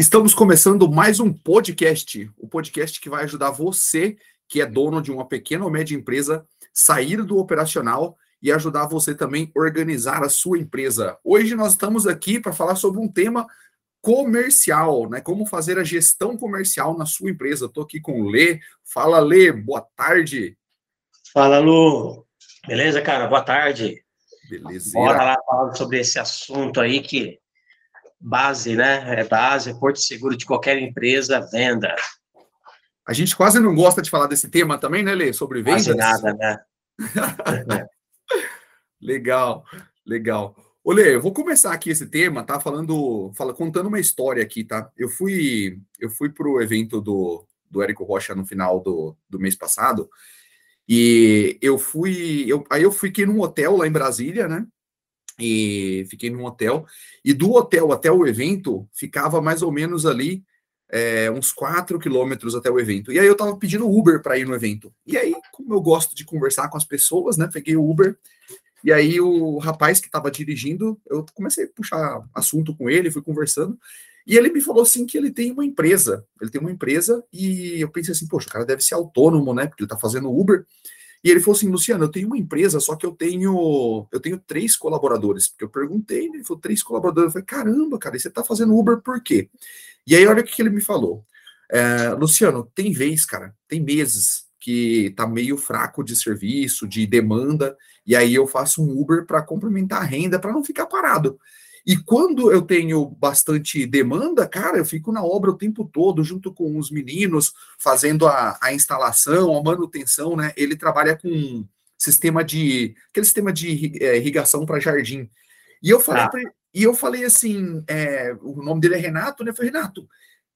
Estamos começando mais um podcast, o podcast que vai ajudar você, que é dono de uma pequena ou média empresa, sair do operacional e ajudar você também a organizar a sua empresa. Hoje nós estamos aqui para falar sobre um tema comercial, né? Como fazer a gestão comercial na sua empresa. Estou aqui com o Lê. Fala, Lê, boa tarde. Fala, Lu. Beleza, cara? Boa tarde. Beleza. Bora lá falar sobre esse assunto aí que base, né? É base, é porto seguro de qualquer empresa, venda. A gente quase não gosta de falar desse tema também, né, Lê? Sobre vendas. Quase nada, né? legal, legal. Ô, Lê, eu vou começar aqui esse tema, tá? Falando, fala, contando uma história aqui, tá? Eu fui, eu fui pro evento do, do Érico Rocha no final do, do mês passado, e eu fui, eu, aí eu fiquei num hotel lá em Brasília, né? E fiquei num hotel. E do hotel até o evento ficava mais ou menos ali é, uns 4 quilômetros até o evento. E aí eu tava pedindo Uber para ir no evento. E aí, como eu gosto de conversar com as pessoas, né? Peguei o Uber. E aí o rapaz que estava dirigindo, eu comecei a puxar assunto com ele, fui conversando. E ele me falou assim que ele tem uma empresa. Ele tem uma empresa e eu pensei assim, poxa, o cara deve ser autônomo, né? Porque ele tá fazendo Uber. E ele falou assim, Luciano, eu tenho uma empresa, só que eu tenho eu tenho três colaboradores. Porque eu perguntei, né, ele falou, três colaboradores. Eu falei, caramba, cara, e você tá fazendo Uber por quê? E aí, olha o que ele me falou. É, Luciano, tem vez, cara, tem meses que tá meio fraco de serviço, de demanda, e aí eu faço um Uber para complementar a renda, para não ficar parado. E quando eu tenho bastante demanda, cara, eu fico na obra o tempo todo, junto com os meninos, fazendo a, a instalação, a manutenção, né? Ele trabalha com sistema de. aquele sistema de é, irrigação para jardim. E eu falei, ah. e eu falei assim: é, o nome dele é Renato, né? Eu falei, Renato,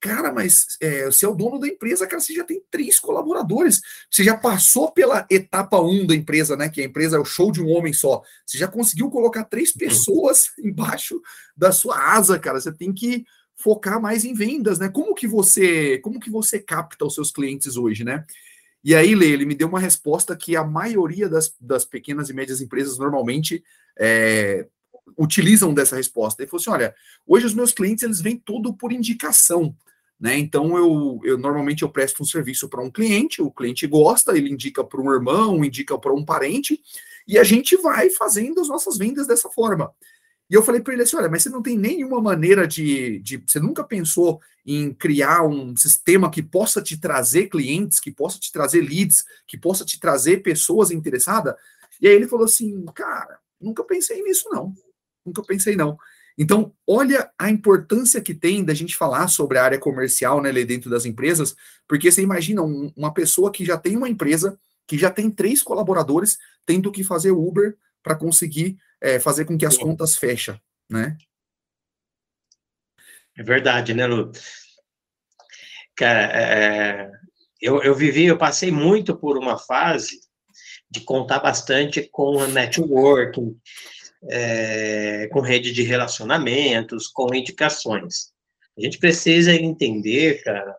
Cara, mas é, você é o dono da empresa, cara, você já tem três colaboradores. Você já passou pela etapa um da empresa, né? Que a empresa é o show de um homem só. Você já conseguiu colocar três uhum. pessoas embaixo da sua asa, cara. Você tem que focar mais em vendas, né? Como que você, como que você capta os seus clientes hoje, né? E aí, Lê, ele me deu uma resposta que a maioria das, das pequenas e médias empresas normalmente é, utilizam dessa resposta. Ele falou assim: olha, hoje os meus clientes eles vêm tudo por indicação. Né? Então, eu, eu normalmente eu presto um serviço para um cliente, o cliente gosta, ele indica para um irmão, indica para um parente, e a gente vai fazendo as nossas vendas dessa forma. E eu falei para ele assim: olha, mas você não tem nenhuma maneira de, de. Você nunca pensou em criar um sistema que possa te trazer clientes, que possa te trazer leads, que possa te trazer pessoas interessadas? E aí ele falou assim: cara, nunca pensei nisso, não. Nunca pensei, não. Então, olha a importância que tem da gente falar sobre a área comercial, né, dentro das empresas, porque você imagina um, uma pessoa que já tem uma empresa, que já tem três colaboradores, tendo que fazer Uber para conseguir é, fazer com que as contas fechem, né? É verdade, né, Lu? Cara, é, eu, eu vivi, eu passei muito por uma fase de contar bastante com a networking, é, com rede de relacionamentos, com indicações. A gente precisa entender, cara,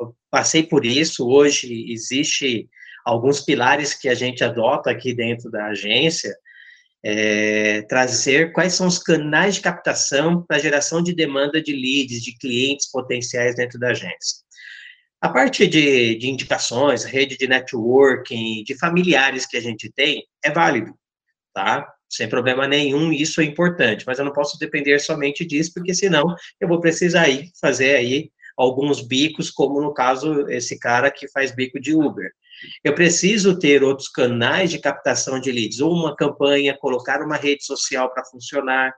eu passei por isso, hoje existe alguns pilares que a gente adota aqui dentro da agência, é, trazer quais são os canais de captação para geração de demanda de leads, de clientes potenciais dentro da agência. A parte de, de indicações, rede de networking, de familiares que a gente tem, é válido, tá? Sem problema nenhum, isso é importante, mas eu não posso depender somente disso, porque senão eu vou precisar ir fazer aí alguns bicos, como no caso esse cara que faz bico de Uber. Eu preciso ter outros canais de captação de leads, uma campanha, colocar uma rede social para funcionar,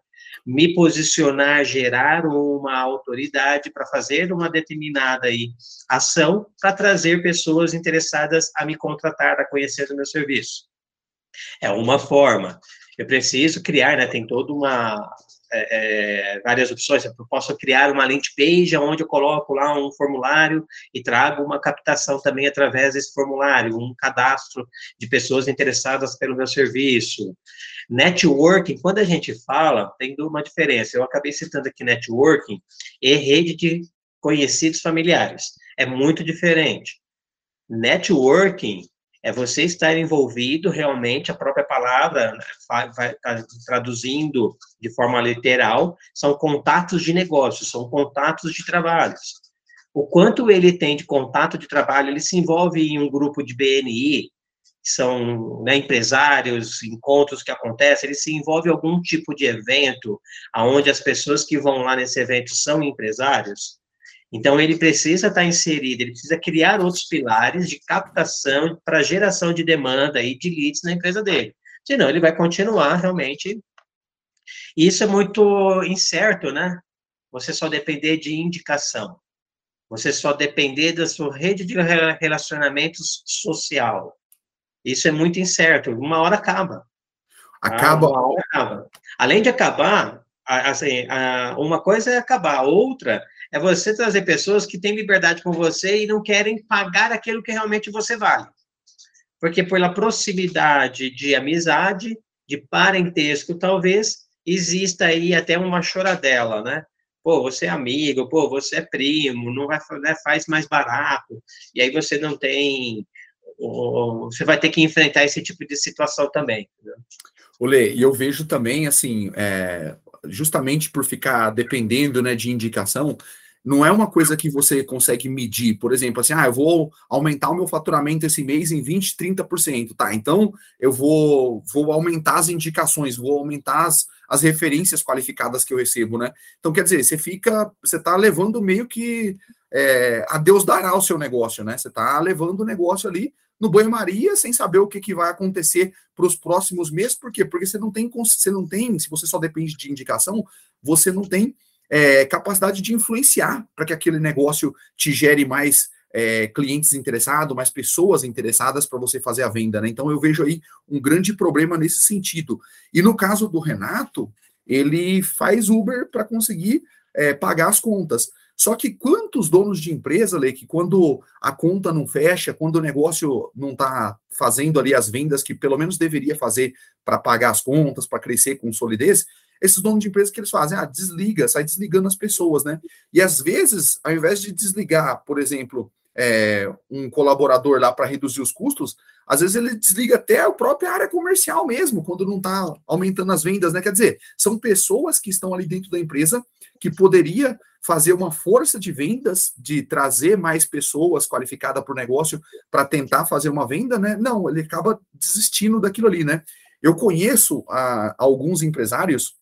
me posicionar, gerar uma autoridade para fazer uma determinada aí ação para trazer pessoas interessadas a me contratar, a conhecer o meu serviço. É uma forma eu preciso criar, né, tem toda uma, é, é, várias opções, eu posso criar uma landing page onde eu coloco lá um formulário e trago uma captação também através desse formulário, um cadastro de pessoas interessadas pelo meu serviço. Networking, quando a gente fala, tem uma diferença, eu acabei citando aqui networking e rede de conhecidos familiares, é muito diferente. Networking É você estar envolvido realmente, a própria palavra né, vai, tá traduzindo de forma literal, são contatos de negócios, são contatos de trabalhos. O quanto ele tem de contato de trabalho, ele se envolve em um grupo de BNI, são né, empresários, encontros que acontecem, ele se envolve em algum tipo de evento, aonde as pessoas que vão lá nesse evento são empresários, então, ele precisa estar inserido, ele precisa criar outros pilares de captação para geração de demanda e de leads na empresa dele. Senão, ele vai continuar realmente. Isso é muito incerto, né? Você só depender de indicação. Você só depender da sua rede de relacionamentos social. Isso é muito incerto. Uma hora acaba. Acaba. Ah, uma hora acaba. Além de acabar, assim, uma coisa é acabar, outra é você trazer pessoas que têm liberdade com você e não querem pagar aquilo que realmente você vale. Porque pela proximidade de amizade, de parentesco, talvez exista aí até uma choradela, né? Pô, você é amigo, pô, você é primo, não vai né, faz mais barato. E aí você não tem você vai ter que enfrentar esse tipo de situação também. Olê, e eu vejo também, assim, é, justamente por ficar dependendo né, de indicação, não é uma coisa que você consegue medir, por exemplo, assim, ah, eu vou aumentar o meu faturamento esse mês em 20, 30%, tá? Então eu vou, vou aumentar as indicações, vou aumentar as, as referências qualificadas que eu recebo, né? Então, quer dizer, você fica, você tá levando meio que é, a Deus dará o seu negócio, né? Você tá levando o negócio ali no banho-maria sem saber o que, que vai acontecer para os próximos meses. Por quê? Porque você não tem, você não tem, se você só depende de indicação, você não tem é, capacidade de influenciar para que aquele negócio te gere mais é, clientes interessados, mais pessoas interessadas para você fazer a venda, né? Então eu vejo aí um grande problema nesse sentido. E no caso do Renato, ele faz Uber para conseguir é, pagar as contas. Só que quantos donos de empresa, Lê, que quando a conta não fecha, quando o negócio não está fazendo ali as vendas que pelo menos deveria fazer para pagar as contas, para crescer com solidez, esses donos de empresa que eles fazem, ah, desliga, sai desligando as pessoas, né? E às vezes, ao invés de desligar, por exemplo, é, um colaborador lá para reduzir os custos, às vezes ele desliga até a própria área comercial mesmo, quando não está aumentando as vendas, né? Quer dizer, são pessoas que estão ali dentro da empresa que poderia fazer uma força de vendas, de trazer mais pessoas qualificadas para o negócio para tentar fazer uma venda, né? Não, ele acaba desistindo daquilo ali, né? Eu conheço a, alguns empresários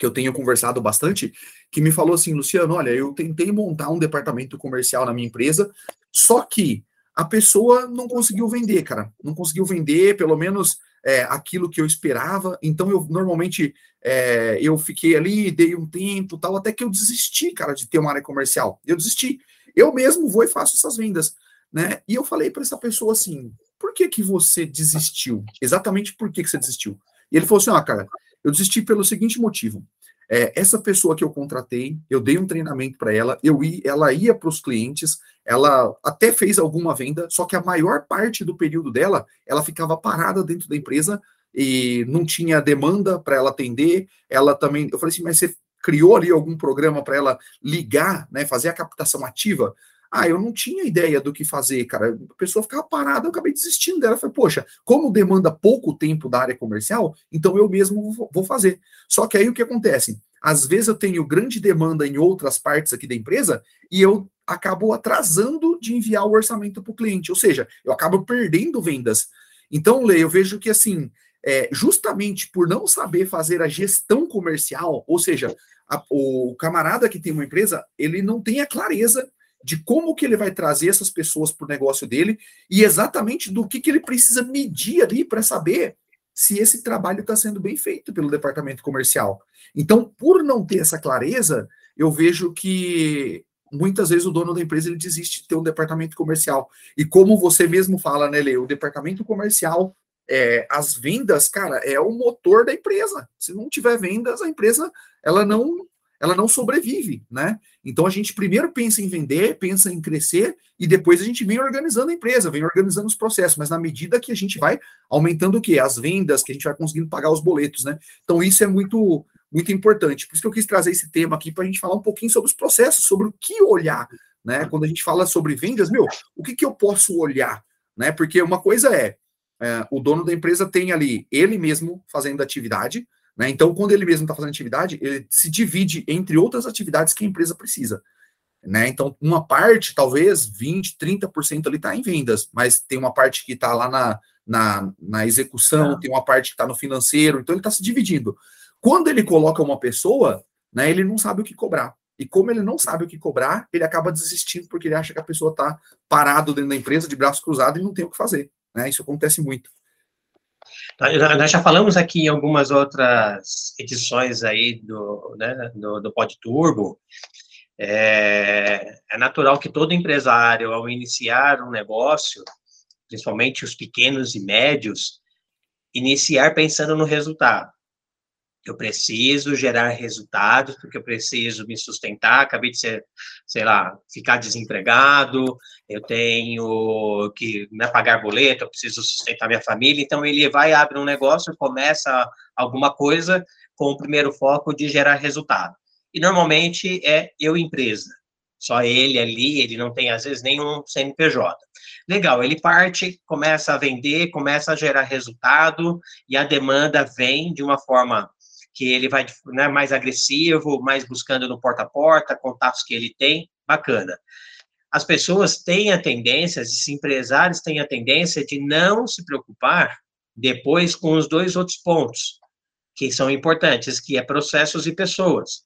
que eu tenho conversado bastante, que me falou assim, Luciano, olha, eu tentei montar um departamento comercial na minha empresa, só que a pessoa não conseguiu vender, cara, não conseguiu vender, pelo menos é, aquilo que eu esperava. Então eu normalmente é, eu fiquei ali, dei um tempo, tal, até que eu desisti, cara, de ter uma área comercial. Eu desisti. Eu mesmo vou e faço essas vendas, né? E eu falei para essa pessoa assim: por que que você desistiu? Exatamente por que que você desistiu? E ele falou assim: ó, ah, cara, eu desisti pelo seguinte motivo. É, essa pessoa que eu contratei, eu dei um treinamento para ela, eu ia, ela ia para os clientes, ela até fez alguma venda, só que a maior parte do período dela, ela ficava parada dentro da empresa e não tinha demanda para ela atender. Ela também, eu falei assim, mas você criou ali algum programa para ela ligar, né, fazer a captação ativa? Ah, eu não tinha ideia do que fazer, cara. A pessoa ficava parada, eu acabei desistindo dela. Eu falei, poxa, como demanda pouco tempo da área comercial, então eu mesmo vou fazer. Só que aí o que acontece? Às vezes eu tenho grande demanda em outras partes aqui da empresa e eu acabo atrasando de enviar o orçamento para o cliente, ou seja, eu acabo perdendo vendas. Então, Lê, eu vejo que assim, é, justamente por não saber fazer a gestão comercial, ou seja, a, o camarada que tem uma empresa, ele não tem a clareza de como que ele vai trazer essas pessoas para o negócio dele e exatamente do que, que ele precisa medir ali para saber se esse trabalho está sendo bem feito pelo departamento comercial. Então, por não ter essa clareza, eu vejo que muitas vezes o dono da empresa ele desiste de ter um departamento comercial. E como você mesmo fala, né, Lê, o departamento comercial, é, as vendas, cara, é o motor da empresa. Se não tiver vendas, a empresa ela não ela não sobrevive, né? Então a gente primeiro pensa em vender, pensa em crescer e depois a gente vem organizando a empresa, vem organizando os processos, mas na medida que a gente vai aumentando o quê? As vendas, que a gente vai conseguindo pagar os boletos, né? Então isso é muito muito importante. Por isso que eu quis trazer esse tema aqui para a gente falar um pouquinho sobre os processos, sobre o que olhar, né? Quando a gente fala sobre vendas, meu, o que, que eu posso olhar? né? Porque uma coisa é, é o dono da empresa tem ali ele mesmo fazendo atividade, né? Então, quando ele mesmo está fazendo atividade, ele se divide entre outras atividades que a empresa precisa. Né? Então, uma parte, talvez 20, 30% ali está em vendas, mas tem uma parte que está lá na, na, na execução, ah. tem uma parte que está no financeiro, então ele está se dividindo. Quando ele coloca uma pessoa, né, ele não sabe o que cobrar. E como ele não sabe o que cobrar, ele acaba desistindo porque ele acha que a pessoa está parado dentro da empresa, de braços cruzados, e não tem o que fazer. Né? Isso acontece muito. Nós já falamos aqui em algumas outras edições aí do, né, do, do Pod Turbo, é, é natural que todo empresário, ao iniciar um negócio, principalmente os pequenos e médios, iniciar pensando no resultado. Eu preciso gerar resultados, porque eu preciso me sustentar. Acabei de ser, sei lá, ficar desempregado, eu tenho que né, pagar boleto, eu preciso sustentar minha família. Então, ele vai, abre um negócio, começa alguma coisa com o primeiro foco de gerar resultado e normalmente é eu empresa. Só ele ali, ele não tem às vezes nenhum CNPJ. Legal, ele parte, começa a vender, começa a gerar resultado e a demanda vem de uma forma que ele vai né, mais agressivo, mais buscando no porta a porta, contatos que ele tem, bacana. As pessoas têm a tendência, esses empresários têm a tendência de não se preocupar depois com os dois outros pontos que são importantes, que é processos e pessoas.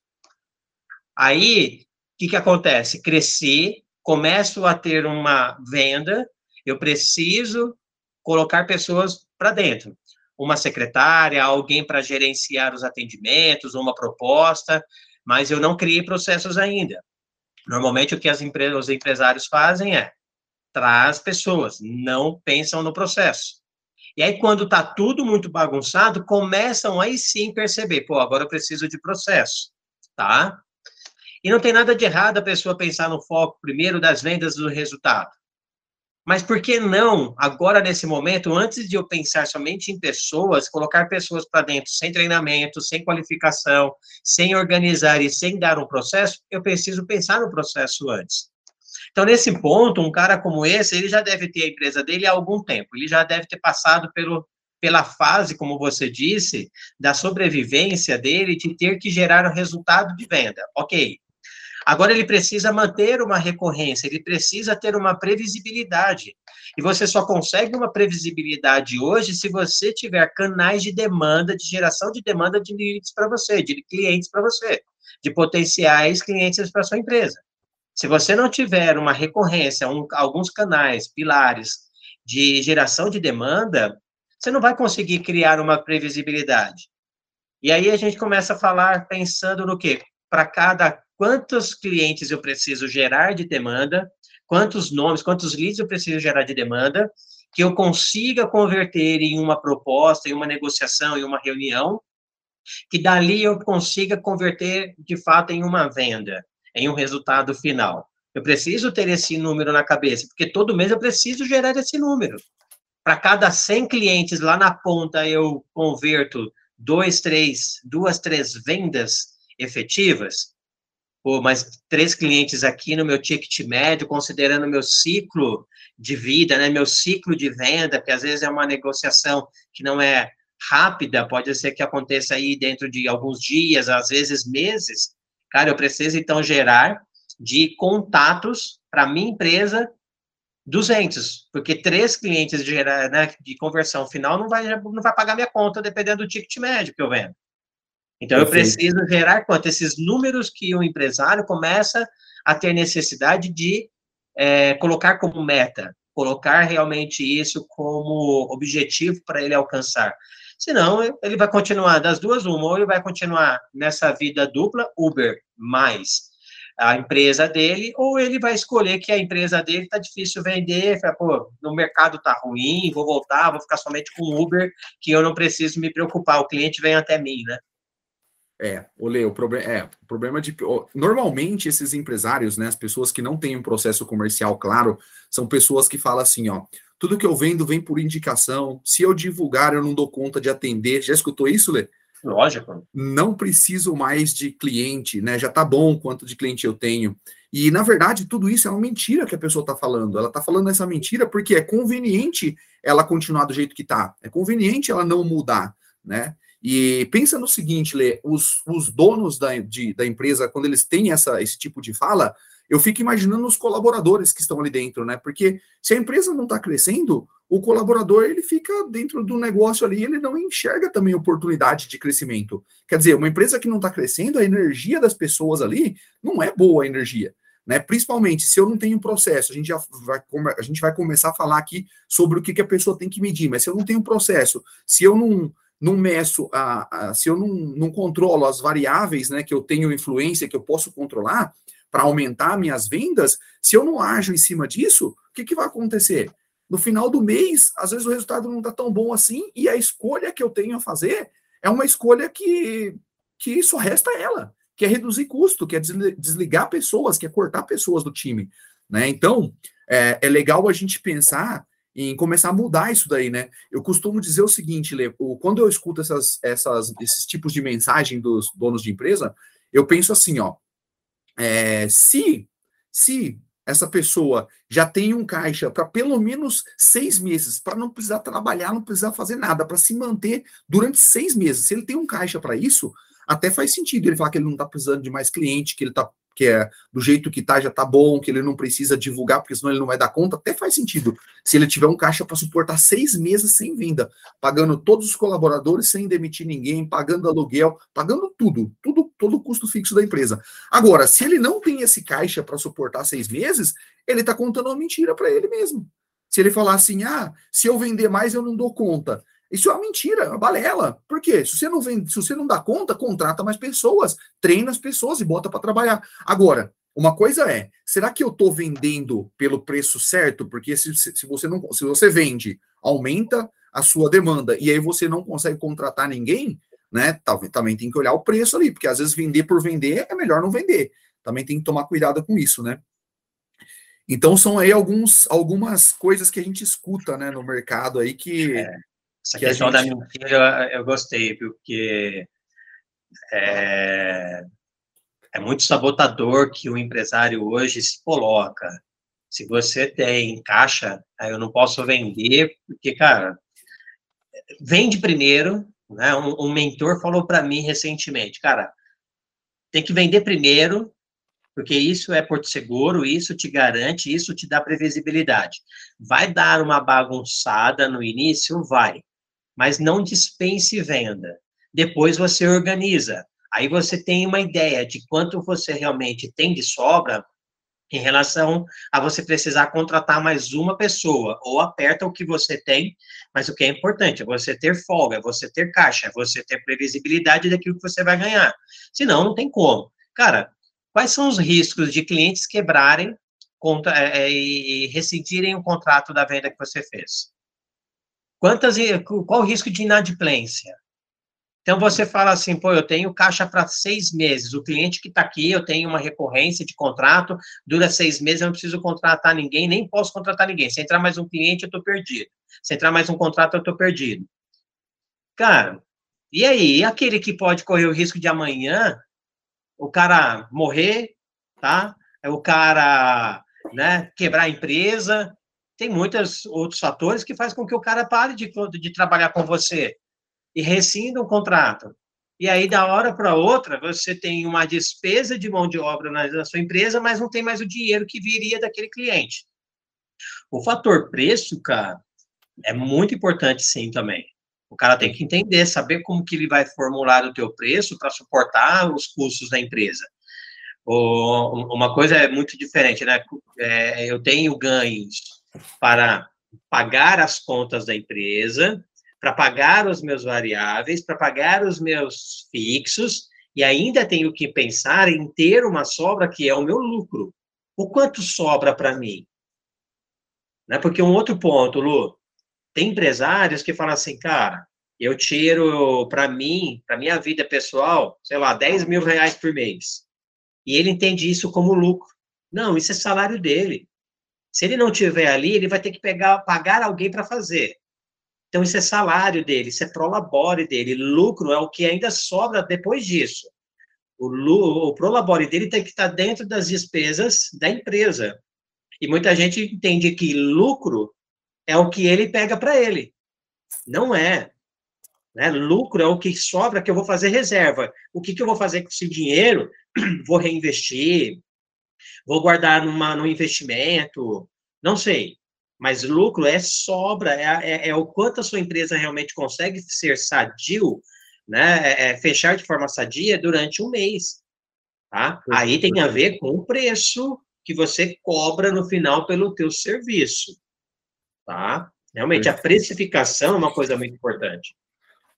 Aí, o que, que acontece? Cresci, começo a ter uma venda, eu preciso colocar pessoas para dentro. Uma secretária, alguém para gerenciar os atendimentos, uma proposta, mas eu não criei processos ainda. Normalmente, o que as empresas, os empresários fazem é traz pessoas, não pensam no processo. E aí, quando está tudo muito bagunçado, começam aí sim perceber, pô, agora eu preciso de processo, tá? E não tem nada de errado a pessoa pensar no foco primeiro das vendas do resultado. Mas por que não, agora nesse momento, antes de eu pensar somente em pessoas, colocar pessoas para dentro sem treinamento, sem qualificação, sem organizar e sem dar um processo, eu preciso pensar no processo antes. Então, nesse ponto, um cara como esse, ele já deve ter a empresa dele há algum tempo, ele já deve ter passado pelo, pela fase, como você disse, da sobrevivência dele, de ter que gerar um resultado de venda. Ok, Agora ele precisa manter uma recorrência, ele precisa ter uma previsibilidade. E você só consegue uma previsibilidade hoje se você tiver canais de demanda, de geração de demanda de leads para você, de clientes para você, de potenciais clientes para sua empresa. Se você não tiver uma recorrência, um, alguns canais, pilares de geração de demanda, você não vai conseguir criar uma previsibilidade. E aí a gente começa a falar pensando no quê? Para cada quantos clientes eu preciso gerar de demanda, quantos nomes, quantos leads eu preciso gerar de demanda, que eu consiga converter em uma proposta, em uma negociação, em uma reunião, que dali eu consiga converter de fato em uma venda, em um resultado final. Eu preciso ter esse número na cabeça, porque todo mês eu preciso gerar esse número. Para cada 100 clientes lá na ponta eu converto dois, três, duas, três vendas efetivas, pô, mas três clientes aqui no meu ticket médio, considerando meu ciclo de vida, né, meu ciclo de venda, que às vezes é uma negociação que não é rápida, pode ser que aconteça aí dentro de alguns dias, às vezes meses. Cara, eu preciso então gerar de contatos para minha empresa 200, porque três clientes de, né, de conversão final não vai, não vai pagar minha conta, dependendo do ticket médio que eu vendo. Então, eu preciso gerar quanto? Esses números que o empresário começa a ter necessidade de é, colocar como meta, colocar realmente isso como objetivo para ele alcançar. Senão, ele vai continuar das duas, uma, ou ele vai continuar nessa vida dupla, Uber mais a empresa dele, ou ele vai escolher que a empresa dele está difícil vender, fala, pô, no mercado está ruim, vou voltar, vou ficar somente com Uber, que eu não preciso me preocupar, o cliente vem até mim, né? É, Olê, o problema é o problema de normalmente esses empresários, né, as pessoas que não têm um processo comercial claro, são pessoas que falam assim, ó, tudo que eu vendo vem por indicação. Se eu divulgar, eu não dou conta de atender. Já escutou isso, Lê? Lógico. Não preciso mais de cliente, né? Já tá bom quanto de cliente eu tenho. E, na verdade, tudo isso é uma mentira que a pessoa está falando. Ela está falando essa mentira porque é conveniente ela continuar do jeito que está. É conveniente ela não mudar, né? E pensa no seguinte, Lê, os, os donos da, de, da empresa, quando eles têm essa, esse tipo de fala, eu fico imaginando os colaboradores que estão ali dentro, né? Porque se a empresa não está crescendo, o colaborador ele fica dentro do negócio ali, ele não enxerga também oportunidade de crescimento. Quer dizer, uma empresa que não está crescendo, a energia das pessoas ali não é boa a energia. Né? Principalmente se eu não tenho processo, a gente já vai, a gente vai começar a falar aqui sobre o que, que a pessoa tem que medir, mas se eu não tenho processo, se eu não, não meço, a, a, se eu não, não controlo as variáveis né, que eu tenho influência, que eu posso controlar para aumentar minhas vendas, se eu não ajo em cima disso, o que, que vai acontecer? No final do mês, às vezes o resultado não está tão bom assim, e a escolha que eu tenho a fazer é uma escolha que, que só resta ela, que é reduzir custo, que é desligar pessoas, que é cortar pessoas do time. Né? Então, é, é legal a gente pensar em começar a mudar isso daí, né? Eu costumo dizer o seguinte, Lê, quando eu escuto essas, essas, esses tipos de mensagem dos donos de empresa, eu penso assim, ó, é, se, se essa pessoa já tem um caixa para pelo menos seis meses, para não precisar trabalhar, não precisar fazer nada, para se manter durante seis meses. Se ele tem um caixa para isso, até faz sentido ele falar que ele não está precisando de mais cliente, que ele está que é do jeito que tá já tá bom, que ele não precisa divulgar, porque senão ele não vai dar conta, até faz sentido. Se ele tiver um caixa para suportar seis meses sem venda, pagando todos os colaboradores sem demitir ninguém, pagando aluguel, pagando tudo, tudo, todo o custo fixo da empresa. Agora, se ele não tem esse caixa para suportar seis meses, ele está contando uma mentira para ele mesmo. Se ele falar assim, ah, se eu vender mais eu não dou conta. Isso é uma mentira, é uma balela. Por quê? Se você não vende, se você não dá conta, contrata mais pessoas, treina as pessoas e bota para trabalhar. Agora, uma coisa é, será que eu estou vendendo pelo preço certo? Porque se, se, você não, se você vende, aumenta a sua demanda e aí você não consegue contratar ninguém, né? Talvez também tem que olhar o preço ali, porque às vezes vender por vender é melhor não vender. Também tem que tomar cuidado com isso, né? Então são aí alguns, algumas coisas que a gente escuta, né, no mercado aí que é. Essa que questão gente... da mentira eu gostei, porque é, é muito sabotador que o empresário hoje se coloca. Se você tem caixa, eu não posso vender, porque, cara, vende primeiro. Né? Um, um mentor falou para mim recentemente, cara, tem que vender primeiro, porque isso é porto seguro, isso te garante, isso te dá previsibilidade. Vai dar uma bagunçada no início? Vai mas não dispense venda. Depois você organiza. Aí você tem uma ideia de quanto você realmente tem de sobra em relação a você precisar contratar mais uma pessoa, ou aperta o que você tem, mas o que é importante é você ter folga, é você ter caixa, é você ter previsibilidade daquilo que você vai ganhar. Senão, não tem como. Cara, quais são os riscos de clientes quebrarem contra, é, e rescindirem o contrato da venda que você fez? Quantas, qual o risco de inadimplência? Então, você fala assim, pô, eu tenho caixa para seis meses, o cliente que está aqui, eu tenho uma recorrência de contrato, dura seis meses, eu não preciso contratar ninguém, nem posso contratar ninguém. Se entrar mais um cliente, eu estou perdido. Se entrar mais um contrato, eu estou perdido. Cara, e aí? E aquele que pode correr o risco de amanhã, o cara morrer, tá? O cara, né, quebrar a empresa, tem muitos outros fatores que fazem com que o cara pare de, de trabalhar com você e rescinda o contrato. E aí, da hora para outra, você tem uma despesa de mão de obra na, na sua empresa, mas não tem mais o dinheiro que viria daquele cliente. O fator preço, cara, é muito importante sim também. O cara tem que entender, saber como que ele vai formular o teu preço para suportar os custos da empresa. uma coisa é muito diferente, né? É, eu tenho ganhos para pagar as contas da empresa, para pagar os meus variáveis, para pagar os meus fixos, e ainda tenho que pensar em ter uma sobra que é o meu lucro. O quanto sobra para mim? Né? Porque um outro ponto, Lu, tem empresários que falam assim, cara, eu tiro para mim, para minha vida pessoal, sei lá, 10 mil reais por mês. E ele entende isso como lucro. Não, isso é salário dele. Se ele não tiver ali, ele vai ter que pegar, pagar alguém para fazer. Então, isso é salário dele, isso é prolabore dele. Lucro é o que ainda sobra depois disso. O, o prolabore dele tem que estar dentro das despesas da empresa. E muita gente entende que lucro é o que ele pega para ele. Não é. Né? Lucro é o que sobra que eu vou fazer reserva. O que, que eu vou fazer com esse dinheiro? Vou reinvestir, vou guardar numa, num investimento, não sei. Mas lucro é sobra, é, é, é, o quanto a sua empresa realmente consegue ser sadio, né? É, é fechar de forma sadia durante um mês. Tá? Aí tem a ver com o preço que você cobra no final pelo teu serviço. Tá? Realmente, a precificação é uma coisa muito importante.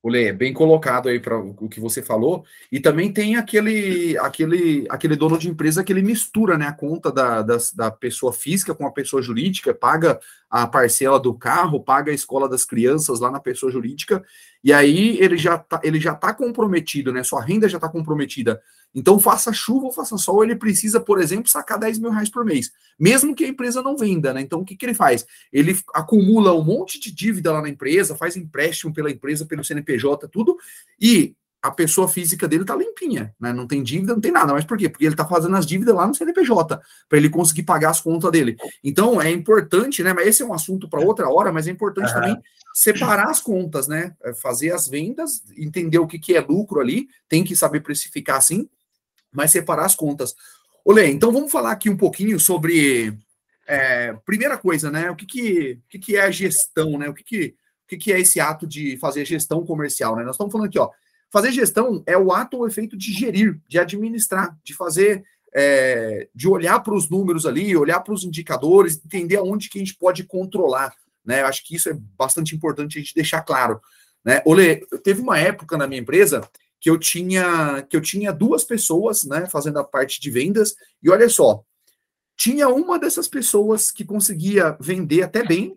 Olê, bem colocado aí para o que você falou. E também tem aquele, aquele, aquele dono de empresa que ele mistura né, a conta da, da, da, pessoa física com a pessoa jurídica, paga a parcela do carro, paga a escola das crianças lá na pessoa jurídica, e aí ele já tá, ele já está comprometido, né? Sua renda já está comprometida então, faça chuva ou faça sol, ele precisa, por exemplo, sacar 10 mil reais por mês, mesmo que a empresa não venda, né? Então, o que, que ele faz? Ele acumula um monte de dívida lá na empresa, faz empréstimo pela empresa, pelo CNPJ, tudo, e a pessoa física dele tá limpinha, né? Não tem dívida, não tem nada. Mas por quê? Porque ele tá fazendo as dívidas lá no CNPJ, para ele conseguir pagar as contas dele. Então, é importante, né? Mas esse é um assunto para outra hora, mas é importante uhum. também separar as contas, né? É fazer as vendas, entender o que, que é lucro ali, tem que saber precificar assim, mas separar as contas. Olê, então vamos falar aqui um pouquinho sobre. É, primeira coisa, né? O que, que, o que, que é a gestão, né? O que, que, o que, que é esse ato de fazer gestão comercial, né? Nós estamos falando aqui, ó. Fazer gestão é o ato ou efeito de gerir, de administrar, de fazer, é, de olhar para os números ali, olhar para os indicadores, entender aonde que a gente pode controlar, né? Eu acho que isso é bastante importante a gente deixar claro, né? Olê, teve uma época na minha empresa que eu tinha que eu tinha duas pessoas, né, fazendo a parte de vendas, e olha só, tinha uma dessas pessoas que conseguia vender até bem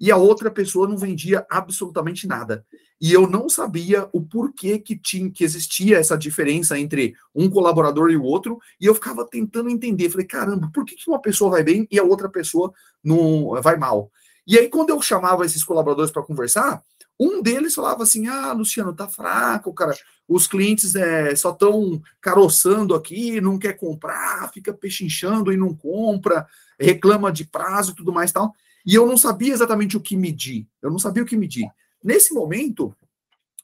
e a outra pessoa não vendia absolutamente nada. E eu não sabia o porquê que tinha que existia essa diferença entre um colaborador e o outro, e eu ficava tentando entender. Falei, caramba, por que, que uma pessoa vai bem e a outra pessoa não vai mal? E aí, quando eu chamava esses colaboradores para conversar, um deles falava assim: Ah, Luciano, tá fraco, cara. Os clientes é, só estão caroçando aqui, não quer comprar, fica pechinchando e não compra, reclama de prazo e tudo mais tal. E eu não sabia exatamente o que medir. Eu não sabia o que medir. Nesse momento,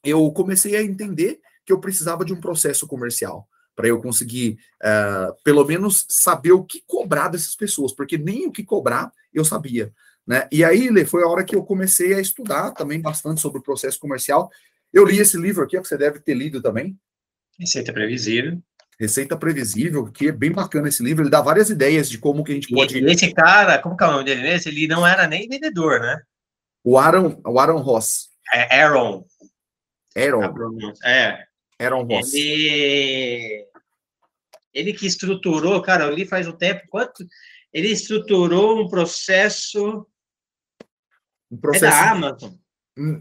eu comecei a entender que eu precisava de um processo comercial para eu conseguir, uh, pelo menos, saber o que cobrar dessas pessoas, porque nem o que cobrar eu sabia. Né? E aí, Lê, foi a hora que eu comecei a estudar também bastante sobre o processo comercial. Eu li esse livro aqui, que você deve ter lido também. Receita Previsível. Receita Previsível, que é bem bacana esse livro. Ele dá várias ideias de como que a gente pode. E esse cara, como que é o nome dele nesse? Ele não era nem vendedor, né? O Aaron, o Aaron Ross. É Aaron. Aaron. É. Aaron Ross. Ele... ele que estruturou, cara, eu li faz um tempo, quanto? Ele estruturou um processo um processo... É da Amazon.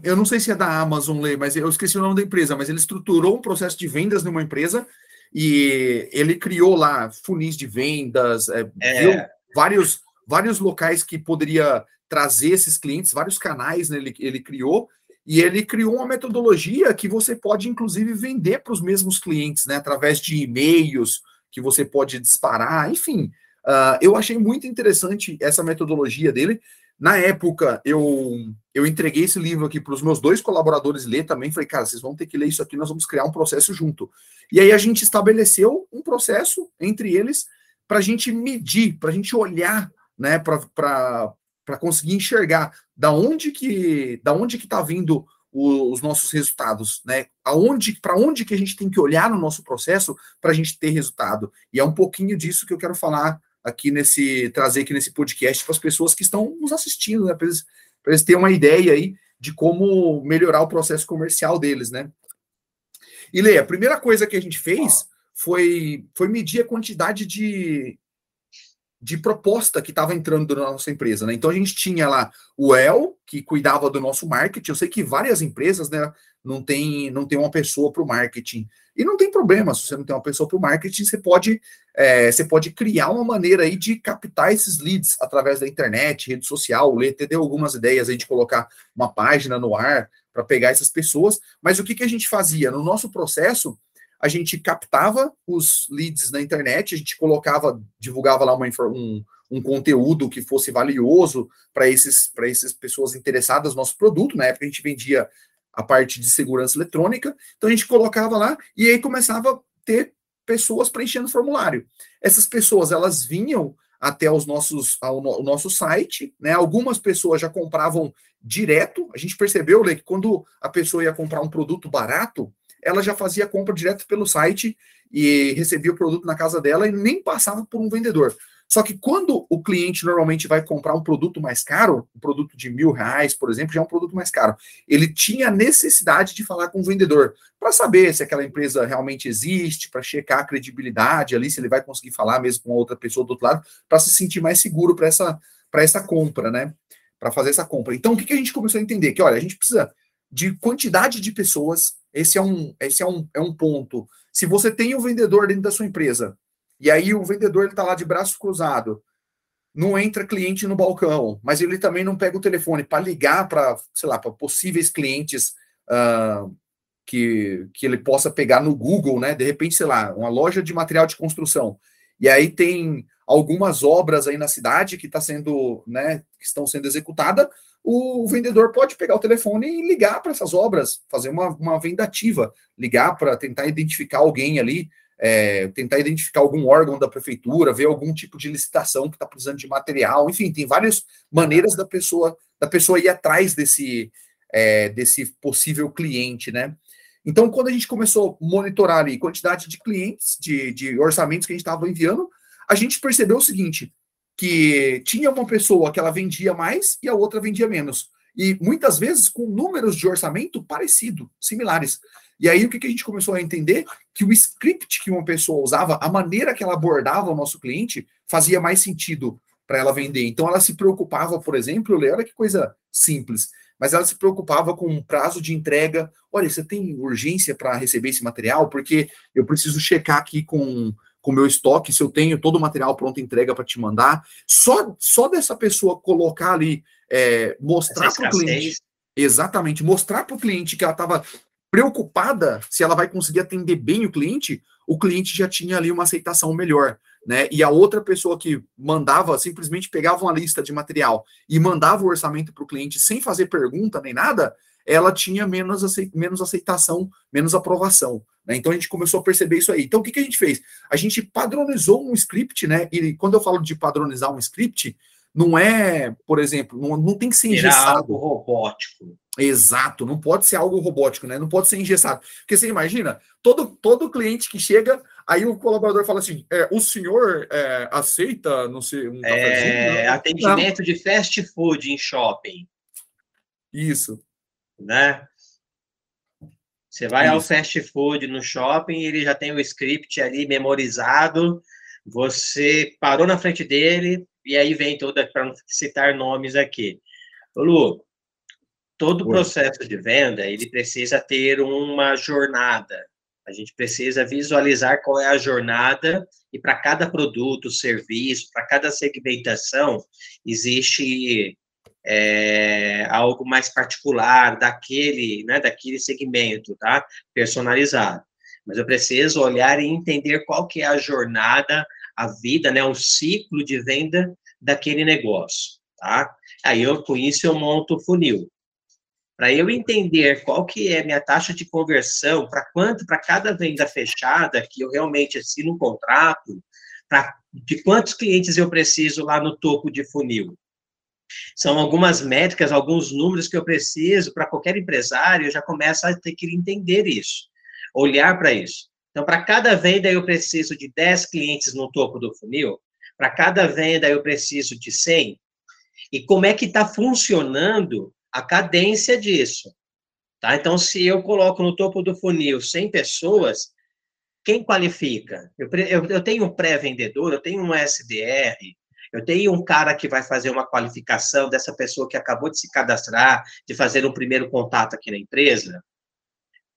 Eu não sei se é da Amazon, mas eu esqueci o nome da empresa, mas ele estruturou um processo de vendas numa empresa e ele criou lá funis de vendas, é, é... viu vários, vários locais que poderia trazer esses clientes, vários canais né, ele, ele criou, e ele criou uma metodologia que você pode, inclusive, vender para os mesmos clientes, né, através de e-mails que você pode disparar, enfim. Uh, eu achei muito interessante essa metodologia dele, na época, eu, eu entreguei esse livro aqui para os meus dois colaboradores ler também. Falei, cara, vocês vão ter que ler isso aqui, nós vamos criar um processo junto. E aí a gente estabeleceu um processo entre eles para a gente medir, para a gente olhar, né, para conseguir enxergar da onde que da onde que está vindo o, os nossos resultados, né? Aonde, para onde que a gente tem que olhar no nosso processo para a gente ter resultado. E é um pouquinho disso que eu quero falar aqui nesse, trazer aqui nesse podcast para as pessoas que estão nos assistindo, né? Para eles, eles terem uma ideia aí de como melhorar o processo comercial deles, né? E Lê, a primeira coisa que a gente fez foi, foi medir a quantidade de, de proposta que estava entrando na nossa empresa, né? Então a gente tinha lá o El, que cuidava do nosso marketing. Eu sei que várias empresas, né, não tem, não tem uma pessoa para o marketing. E não tem problema, se você não tem uma pessoa para o marketing, você pode, é, você pode criar uma maneira aí de captar esses leads através da internet, rede social. O Lê deu algumas ideias aí de colocar uma página no ar para pegar essas pessoas. Mas o que, que a gente fazia? No nosso processo, a gente captava os leads na internet, a gente colocava, divulgava lá uma, um, um conteúdo que fosse valioso para esses para essas pessoas interessadas no nosso produto. Na época a gente vendia a parte de segurança eletrônica, então a gente colocava lá e aí começava a ter pessoas preenchendo o formulário. Essas pessoas elas vinham até os nossos ao no, nosso site, né? Algumas pessoas já compravam direto. A gente percebeu, Lê, que quando a pessoa ia comprar um produto barato, ela já fazia a compra direto pelo site e recebia o produto na casa dela e nem passava por um vendedor. Só que quando o cliente normalmente vai comprar um produto mais caro, um produto de mil reais, por exemplo, já é um produto mais caro, ele tinha necessidade de falar com o vendedor para saber se aquela empresa realmente existe, para checar a credibilidade ali, se ele vai conseguir falar mesmo com outra pessoa do outro lado, para se sentir mais seguro para essa, essa compra, né? Para fazer essa compra. Então, o que, que a gente começou a entender? Que, olha, a gente precisa de quantidade de pessoas, esse é um, esse é um, é um ponto. Se você tem um vendedor dentro da sua empresa, e aí o vendedor está lá de braço cruzado, não entra cliente no balcão, mas ele também não pega o telefone para ligar para, sei lá, para possíveis clientes uh, que, que ele possa pegar no Google, né? De repente, sei lá, uma loja de material de construção. E aí tem algumas obras aí na cidade que está sendo, né, que estão sendo executadas, o vendedor pode pegar o telefone e ligar para essas obras, fazer uma, uma venda ativa, ligar para tentar identificar alguém ali, é, tentar identificar algum órgão da prefeitura, ver algum tipo de licitação que está precisando de material, enfim, tem várias maneiras da pessoa da pessoa ir atrás desse, é, desse possível cliente, né? Então, quando a gente começou a monitorar ali quantidade de clientes, de, de orçamentos que a gente estava enviando, a gente percebeu o seguinte: que tinha uma pessoa que ela vendia mais e a outra vendia menos. E muitas vezes com números de orçamento parecido, similares. E aí o que, que a gente começou a entender? Que o script que uma pessoa usava, a maneira que ela abordava o nosso cliente, fazia mais sentido para ela vender. Então ela se preocupava, por exemplo, olha que coisa simples, mas ela se preocupava com um prazo de entrega. Olha, você tem urgência para receber esse material? Porque eu preciso checar aqui com com o meu estoque, se eu tenho todo o material pronto entrega para te mandar. Só, só dessa pessoa colocar ali, é, mostrar para o cliente. Exatamente, mostrar para o cliente que ela estava preocupada se ela vai conseguir atender bem o cliente, o cliente já tinha ali uma aceitação melhor. Né? E a outra pessoa que mandava, simplesmente pegava uma lista de material e mandava o orçamento para o cliente sem fazer pergunta nem nada, ela tinha menos, menos aceitação, menos aprovação. Né? Então a gente começou a perceber isso aí. Então o que, que a gente fez? A gente padronizou um script, né? E quando eu falo de padronizar um script, não é, por exemplo, não, não tem que ser engessado. algo robótico. Exato, não pode ser algo robótico, né? Não pode ser engessado. Porque você imagina, todo, todo cliente que chega, aí o colaborador fala assim: é, o senhor é, aceita, não sei, um é, Atendimento não. de fast food em shopping. Isso né? Você vai ao fast food no shopping, ele já tem o script ali memorizado, você parou na frente dele, e aí vem toda, para não citar nomes aqui. Lu, todo Oi. processo de venda, ele precisa ter uma jornada. A gente precisa visualizar qual é a jornada, e para cada produto, serviço, para cada segmentação, existe é, algo mais particular daquele, né, daquele segmento, tá? Personalizado. Mas eu preciso olhar e entender qual que é a jornada, a vida, né, o ciclo de venda daquele negócio, tá? Aí eu com isso eu monto o funil. Para eu entender qual que é minha taxa de conversão, para quanto para cada venda fechada que eu realmente assino um contrato, de quantos clientes eu preciso lá no topo de funil, são algumas métricas, alguns números que eu preciso para qualquer empresário, já começo a ter que entender isso, olhar para isso. Então, para cada venda, eu preciso de 10 clientes no topo do funil, para cada venda, eu preciso de 100. E como é que está funcionando a cadência disso? Tá? Então, se eu coloco no topo do funil 100 pessoas, quem qualifica? Eu, eu, eu tenho um pré-vendedor, eu tenho um SDR, Eu tenho um cara que vai fazer uma qualificação dessa pessoa que acabou de se cadastrar, de fazer um primeiro contato aqui na empresa.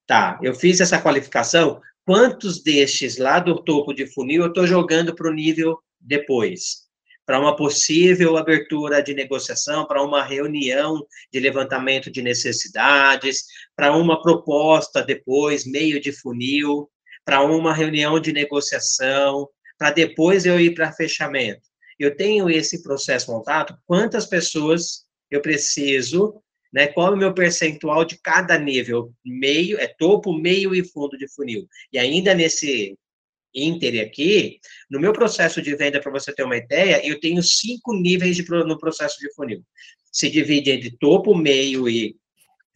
Tá, eu fiz essa qualificação. Quantos destes lá do topo de funil eu estou jogando para o nível depois? Para uma possível abertura de negociação, para uma reunião de levantamento de necessidades, para uma proposta depois, meio de funil, para uma reunião de negociação, para depois eu ir para fechamento. Eu tenho esse processo montado, quantas pessoas eu preciso, né? Qual é o meu percentual de cada nível? Meio, é topo, meio e fundo de funil. E ainda nesse Inter aqui, no meu processo de venda, para você ter uma ideia, eu tenho cinco níveis de, no processo de funil. Se divide entre topo, meio e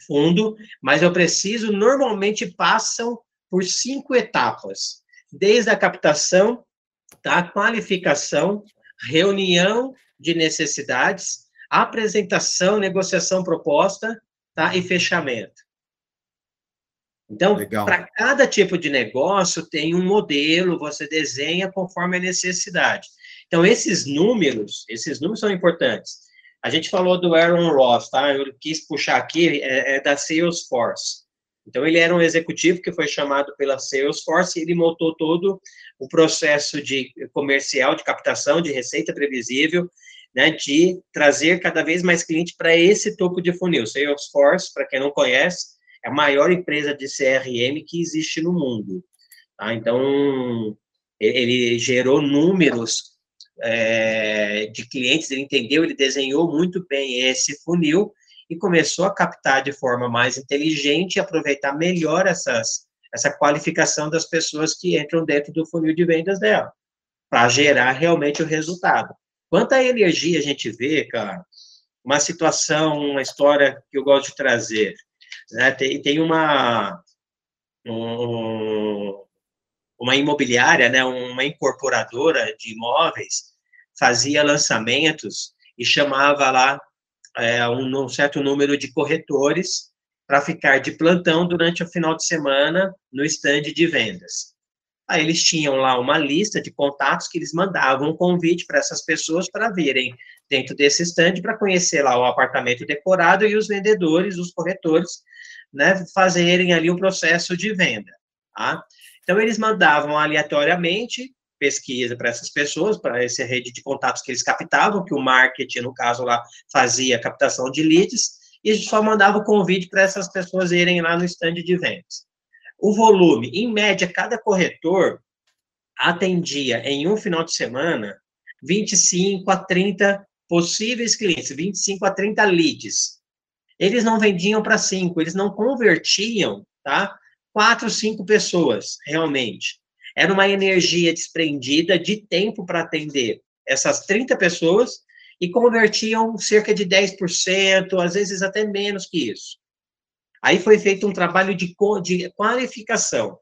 fundo, mas eu preciso, normalmente passam por cinco etapas, desde a captação, tá? qualificação, reunião de necessidades, apresentação, negociação proposta, tá? E fechamento. Então, para cada tipo de negócio tem um modelo, você desenha conforme a necessidade. Então, esses números, esses números são importantes. A gente falou do Aaron Ross, tá? Eu quis puxar aqui, é, é da Salesforce. Então, ele era um executivo que foi chamado pela Salesforce e ele montou todo o processo de comercial, de captação, de receita previsível, né, de trazer cada vez mais cliente para esse topo de funil. Salesforce, para quem não conhece, é a maior empresa de CRM que existe no mundo. Tá? Então, ele gerou números é, de clientes, ele entendeu, ele desenhou muito bem esse funil e começou a captar de forma mais inteligente e aproveitar melhor essas, essa qualificação das pessoas que entram dentro do funil de vendas dela, para gerar realmente o resultado. Quanta energia a gente vê, cara, uma situação, uma história que eu gosto de trazer. Né? Tem, tem uma, um, uma imobiliária, né? uma incorporadora de imóveis, fazia lançamentos e chamava lá é, um, certo número de corretores para ficar de plantão durante o final de semana no estande de vendas. Aí eles tinham lá uma lista de contatos que eles mandavam um convite para essas pessoas para virem dentro desse estande para conhecer lá o apartamento decorado e os vendedores, os corretores, né, fazerem ali o processo de venda. Tá? Então eles mandavam aleatoriamente pesquisa para essas pessoas, para essa rede de contatos que eles captavam, que o marketing, no caso lá, fazia captação de leads, e só mandava o convite para essas pessoas irem lá no stand de vendas. O volume, em média, cada corretor atendia em um final de semana 25 a 30 possíveis clientes, 25 a 30 leads. Eles não vendiam para cinco, eles não convertiam, tá? Quatro, cinco pessoas, realmente. Era uma energia desprendida de tempo para atender essas 30 pessoas e convertiam cerca de 10%, às vezes até menos que isso. Aí foi feito um trabalho de, de qualificação.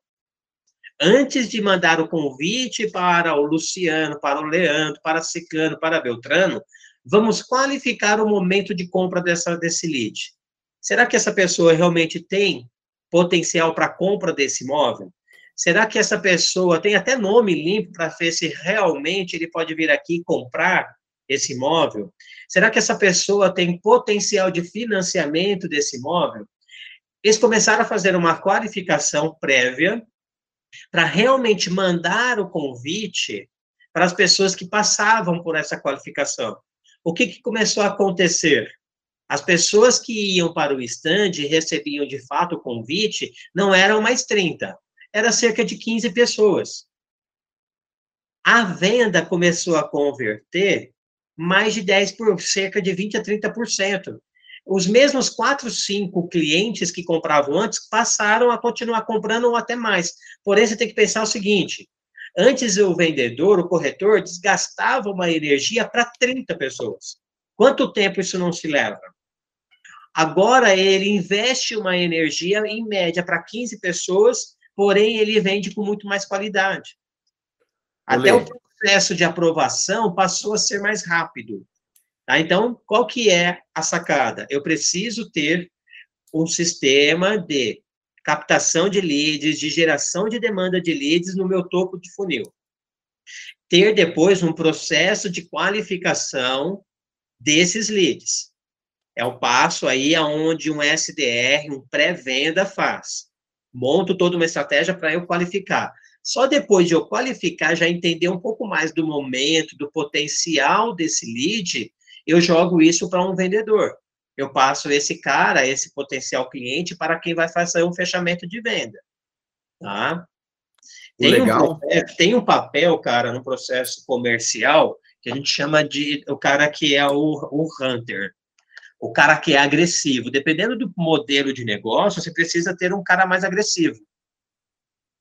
Antes de mandar o convite para o Luciano, para o Leandro, para Ciclano, para Beltrano, vamos qualificar o momento de compra dessa, desse lead. Será que essa pessoa realmente tem potencial para compra desse imóvel? Será que essa pessoa tem até nome limpo para ver se realmente ele pode vir aqui comprar esse imóvel? Será que essa pessoa tem potencial de financiamento desse imóvel? Eles começaram a fazer uma qualificação prévia para realmente mandar o convite para as pessoas que passavam por essa qualificação. O que, que começou a acontecer? As pessoas que iam para o stand e recebiam de fato o convite não eram mais 30, era cerca de 15 pessoas. A venda começou a converter mais de 10 por cerca de 20 a 30%. Os mesmos 4, 5 clientes que compravam antes passaram a continuar comprando ou até mais. Porém, você tem que pensar o seguinte: antes o vendedor, o corretor, desgastava uma energia para 30 pessoas. Quanto tempo isso não se leva? Agora ele investe uma energia em média para 15 pessoas porém ele vende com muito mais qualidade. Até o processo de aprovação passou a ser mais rápido. Tá? Então, qual que é a sacada? Eu preciso ter um sistema de captação de leads, de geração de demanda de leads no meu topo de funil. ter depois um processo de qualificação desses leads. É o passo aí aonde um SDR, um pré-venda faz. Monto toda uma estratégia para eu qualificar. Só depois de eu qualificar, já entender um pouco mais do momento, do potencial desse lead, eu jogo isso para um vendedor. Eu passo esse cara, esse potencial cliente, para quem vai fazer um fechamento de venda. Tá? Tem Legal. Um, tem um papel, cara, no processo comercial que a gente chama de o cara que é o, o hunter, o cara que é agressivo. Dependendo do modelo de negócio, você precisa ter um cara mais agressivo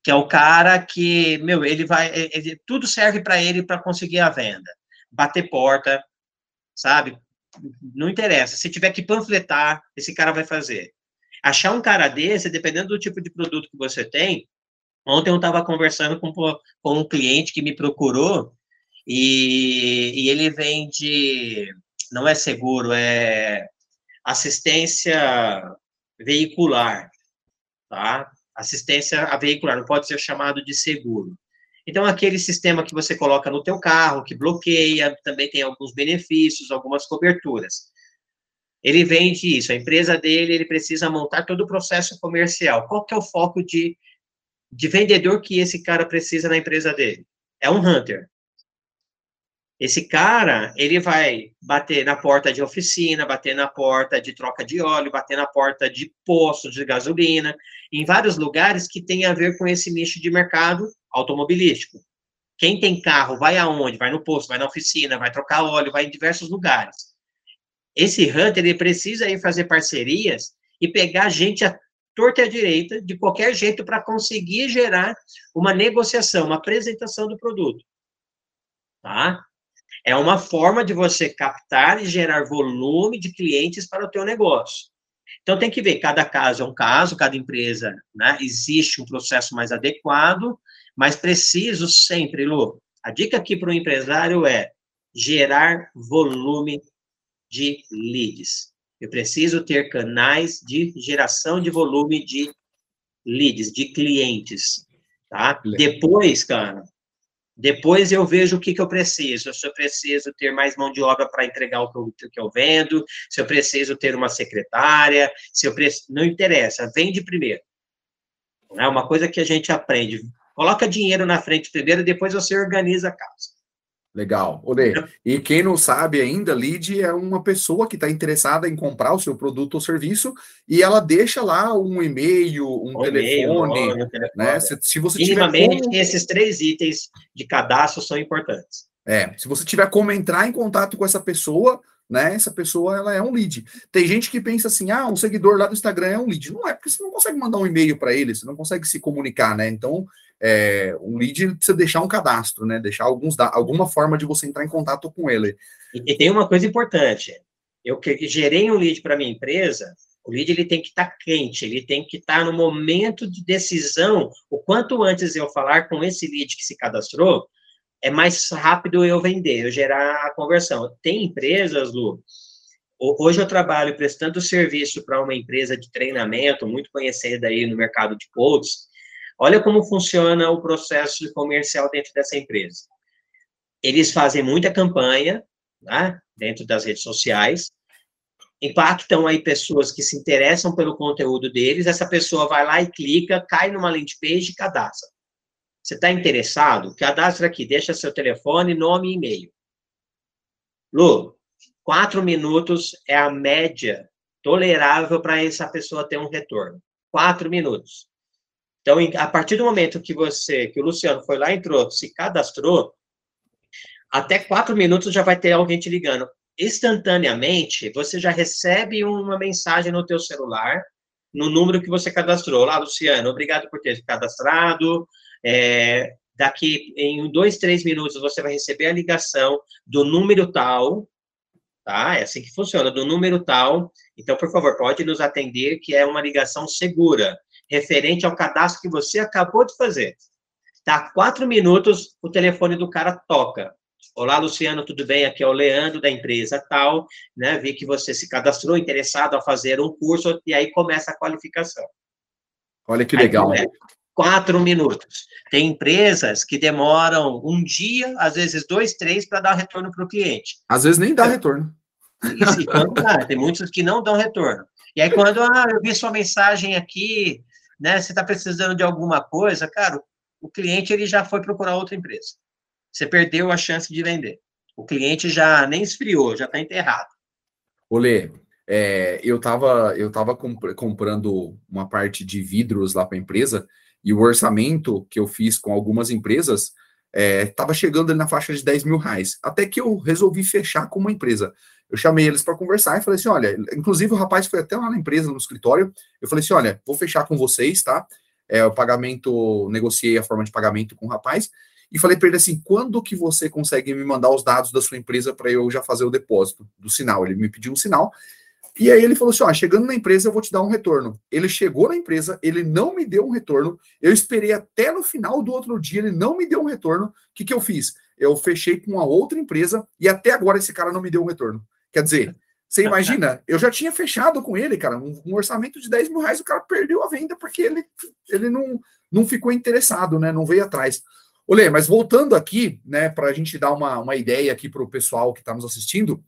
que é o cara que, meu, ele vai, ele, tudo serve para ele para conseguir a venda. Bater porta, sabe? Não interessa. Se tiver que panfletar, esse cara vai fazer. Achar um cara desse, dependendo do tipo de produto que você tem. Ontem eu estava conversando com, com um cliente que me procurou e, e ele vende, não é seguro, é assistência veicular, tá? Assistência a veicular, não pode ser chamado de seguro. Então, aquele sistema que você coloca no teu carro, que bloqueia, também tem alguns benefícios, algumas coberturas. Ele vende isso, a empresa dele, ele precisa montar todo o processo comercial. Qual que é o foco de, de vendedor que esse cara precisa na empresa dele? É um hunter. Esse cara, ele vai bater na porta de oficina, bater na porta de troca de óleo, bater na porta de posto de gasolina, em vários lugares que tem a ver com esse nicho de mercado automobilístico. Quem tem carro vai aonde? Vai no posto, vai na oficina, vai trocar óleo, vai em diversos lugares. Esse hunter, ele precisa ir fazer parcerias e pegar gente à torta e à direita, de qualquer jeito, para conseguir gerar uma negociação, uma apresentação do produto. Tá? É uma forma de você captar e gerar volume de clientes para o teu negócio. Então, tem que ver, cada caso é um caso, cada empresa, né, existe um processo mais adequado, mas preciso sempre, Lu, a dica aqui para o empresário é gerar volume de leads. Eu preciso ter canais de geração de volume de leads, de clientes, tá? Depois, cara, depois eu vejo o que, que eu preciso. Se eu preciso ter mais mão de obra para entregar o produto que eu vendo, se eu preciso ter uma secretária, se eu preciso. Não interessa, vende primeiro. É uma coisa que a gente aprende. Coloca dinheiro na frente primeiro, depois você organiza a casa. Legal. Olê, e quem não sabe ainda, lead é uma pessoa que está interessada em comprar o seu produto ou serviço e ela deixa lá um e-mail, um, um telefone, e-mail, telefone, né? Se, se você Minimamente, tiver como... esses três itens de cadastro são importantes. É, se você tiver como entrar em contato com essa pessoa, né? Essa pessoa ela é um lead. Tem gente que pensa assim: ah, um seguidor lá do Instagram é um lead. Não é, porque você não consegue mandar um e-mail para ele, você não consegue se comunicar, né? Então, é, um lead precisa deixar um cadastro, né? Deixar alguns alguma forma de você entrar em contato com ele. E, tem uma coisa importante. Eu que gerei um lead para minha empresa, o lead ele tem que estar tá quente, ele tem que estar tá no momento de decisão. O quanto antes eu falar com esse lead que se cadastrou, é mais rápido eu vender, eu gerar a conversão. Tem empresas, Lu, hoje eu trabalho prestando serviço para uma empresa de treinamento muito conhecida aí no mercado de coaches. Olha como funciona o processo comercial dentro dessa empresa. Eles fazem muita campanha, né, dentro das redes sociais, impactam aí pessoas que se interessam pelo conteúdo deles, essa pessoa vai lá e clica, cai numa landing page e cadastra. Você está interessado? Cadastra aqui, deixa seu telefone, nome e e-mail. Lu, quatro minutos é a média tolerável para essa pessoa ter um retorno. Quatro minutos. Então, a partir do momento que você, que o Luciano foi lá, entrou, se cadastrou, até quatro minutos já vai ter alguém te ligando. Instantaneamente, você já recebe uma mensagem no teu celular, no número que você cadastrou. Lá, Luciano, obrigado por ter cadastrado, é, daqui em dois, três minutos você vai receber a ligação do número tal, tá? É assim que funciona, do número tal. Então, por favor, pode nos atender, que é uma ligação segura, referente ao cadastro que você acabou de fazer. Tá? Quatro minutos, o telefone do cara toca. Olá, Luciano, tudo bem? Aqui é o Leandro da empresa tal, né? Vi que você se cadastrou interessado a fazer um curso e aí começa a qualificação. Olha que legal. Aí, quatro minutos. Tem empresas que demoram um dia, às vezes dois, três, para dar retorno para o cliente. Às vezes nem dá retorno. E, quando dá, tem muitos que não dão retorno. E aí, quando ah, eu vi sua mensagem aqui, né? Você está precisando de alguma coisa, cara, o cliente ele já foi procurar outra empresa. Você perdeu a chance de vender. O cliente já nem esfriou, já está enterrado. Olê, é, eu estava eu tava comp comprando uma parte de vidros lá para a empresa e o orçamento que eu fiz com algumas empresas estava é, chegando na faixa de 10 mil reais. Até que eu resolvi fechar com uma empresa. Eu chamei eles para conversar e falei assim: olha, inclusive o rapaz foi até lá na empresa, no escritório. Eu falei assim: olha, vou fechar com vocês, tá? É, o pagamento, negociei a forma de pagamento com o rapaz e falei para ele assim: quando que você consegue me mandar os dados da sua empresa para eu já fazer o depósito do sinal? Ele me pediu um sinal. E aí ele falou assim: ó, chegando na empresa, eu vou te dar um retorno. Ele chegou na empresa, ele não me deu um retorno. Eu esperei até no final do outro dia, ele não me deu um retorno. O que, que eu fiz? Eu fechei com uma outra empresa e até agora esse cara não me deu um retorno. Quer dizer, você imagina, eu já tinha fechado com ele, cara, um, um, orçamento de 10 mil reais, o cara perdeu a venda porque ele, ele não, não ficou interessado, né? Não veio atrás. Olê, mas voltando aqui, né, para a gente dar uma, uma ideia aqui para o pessoal que está nos assistindo,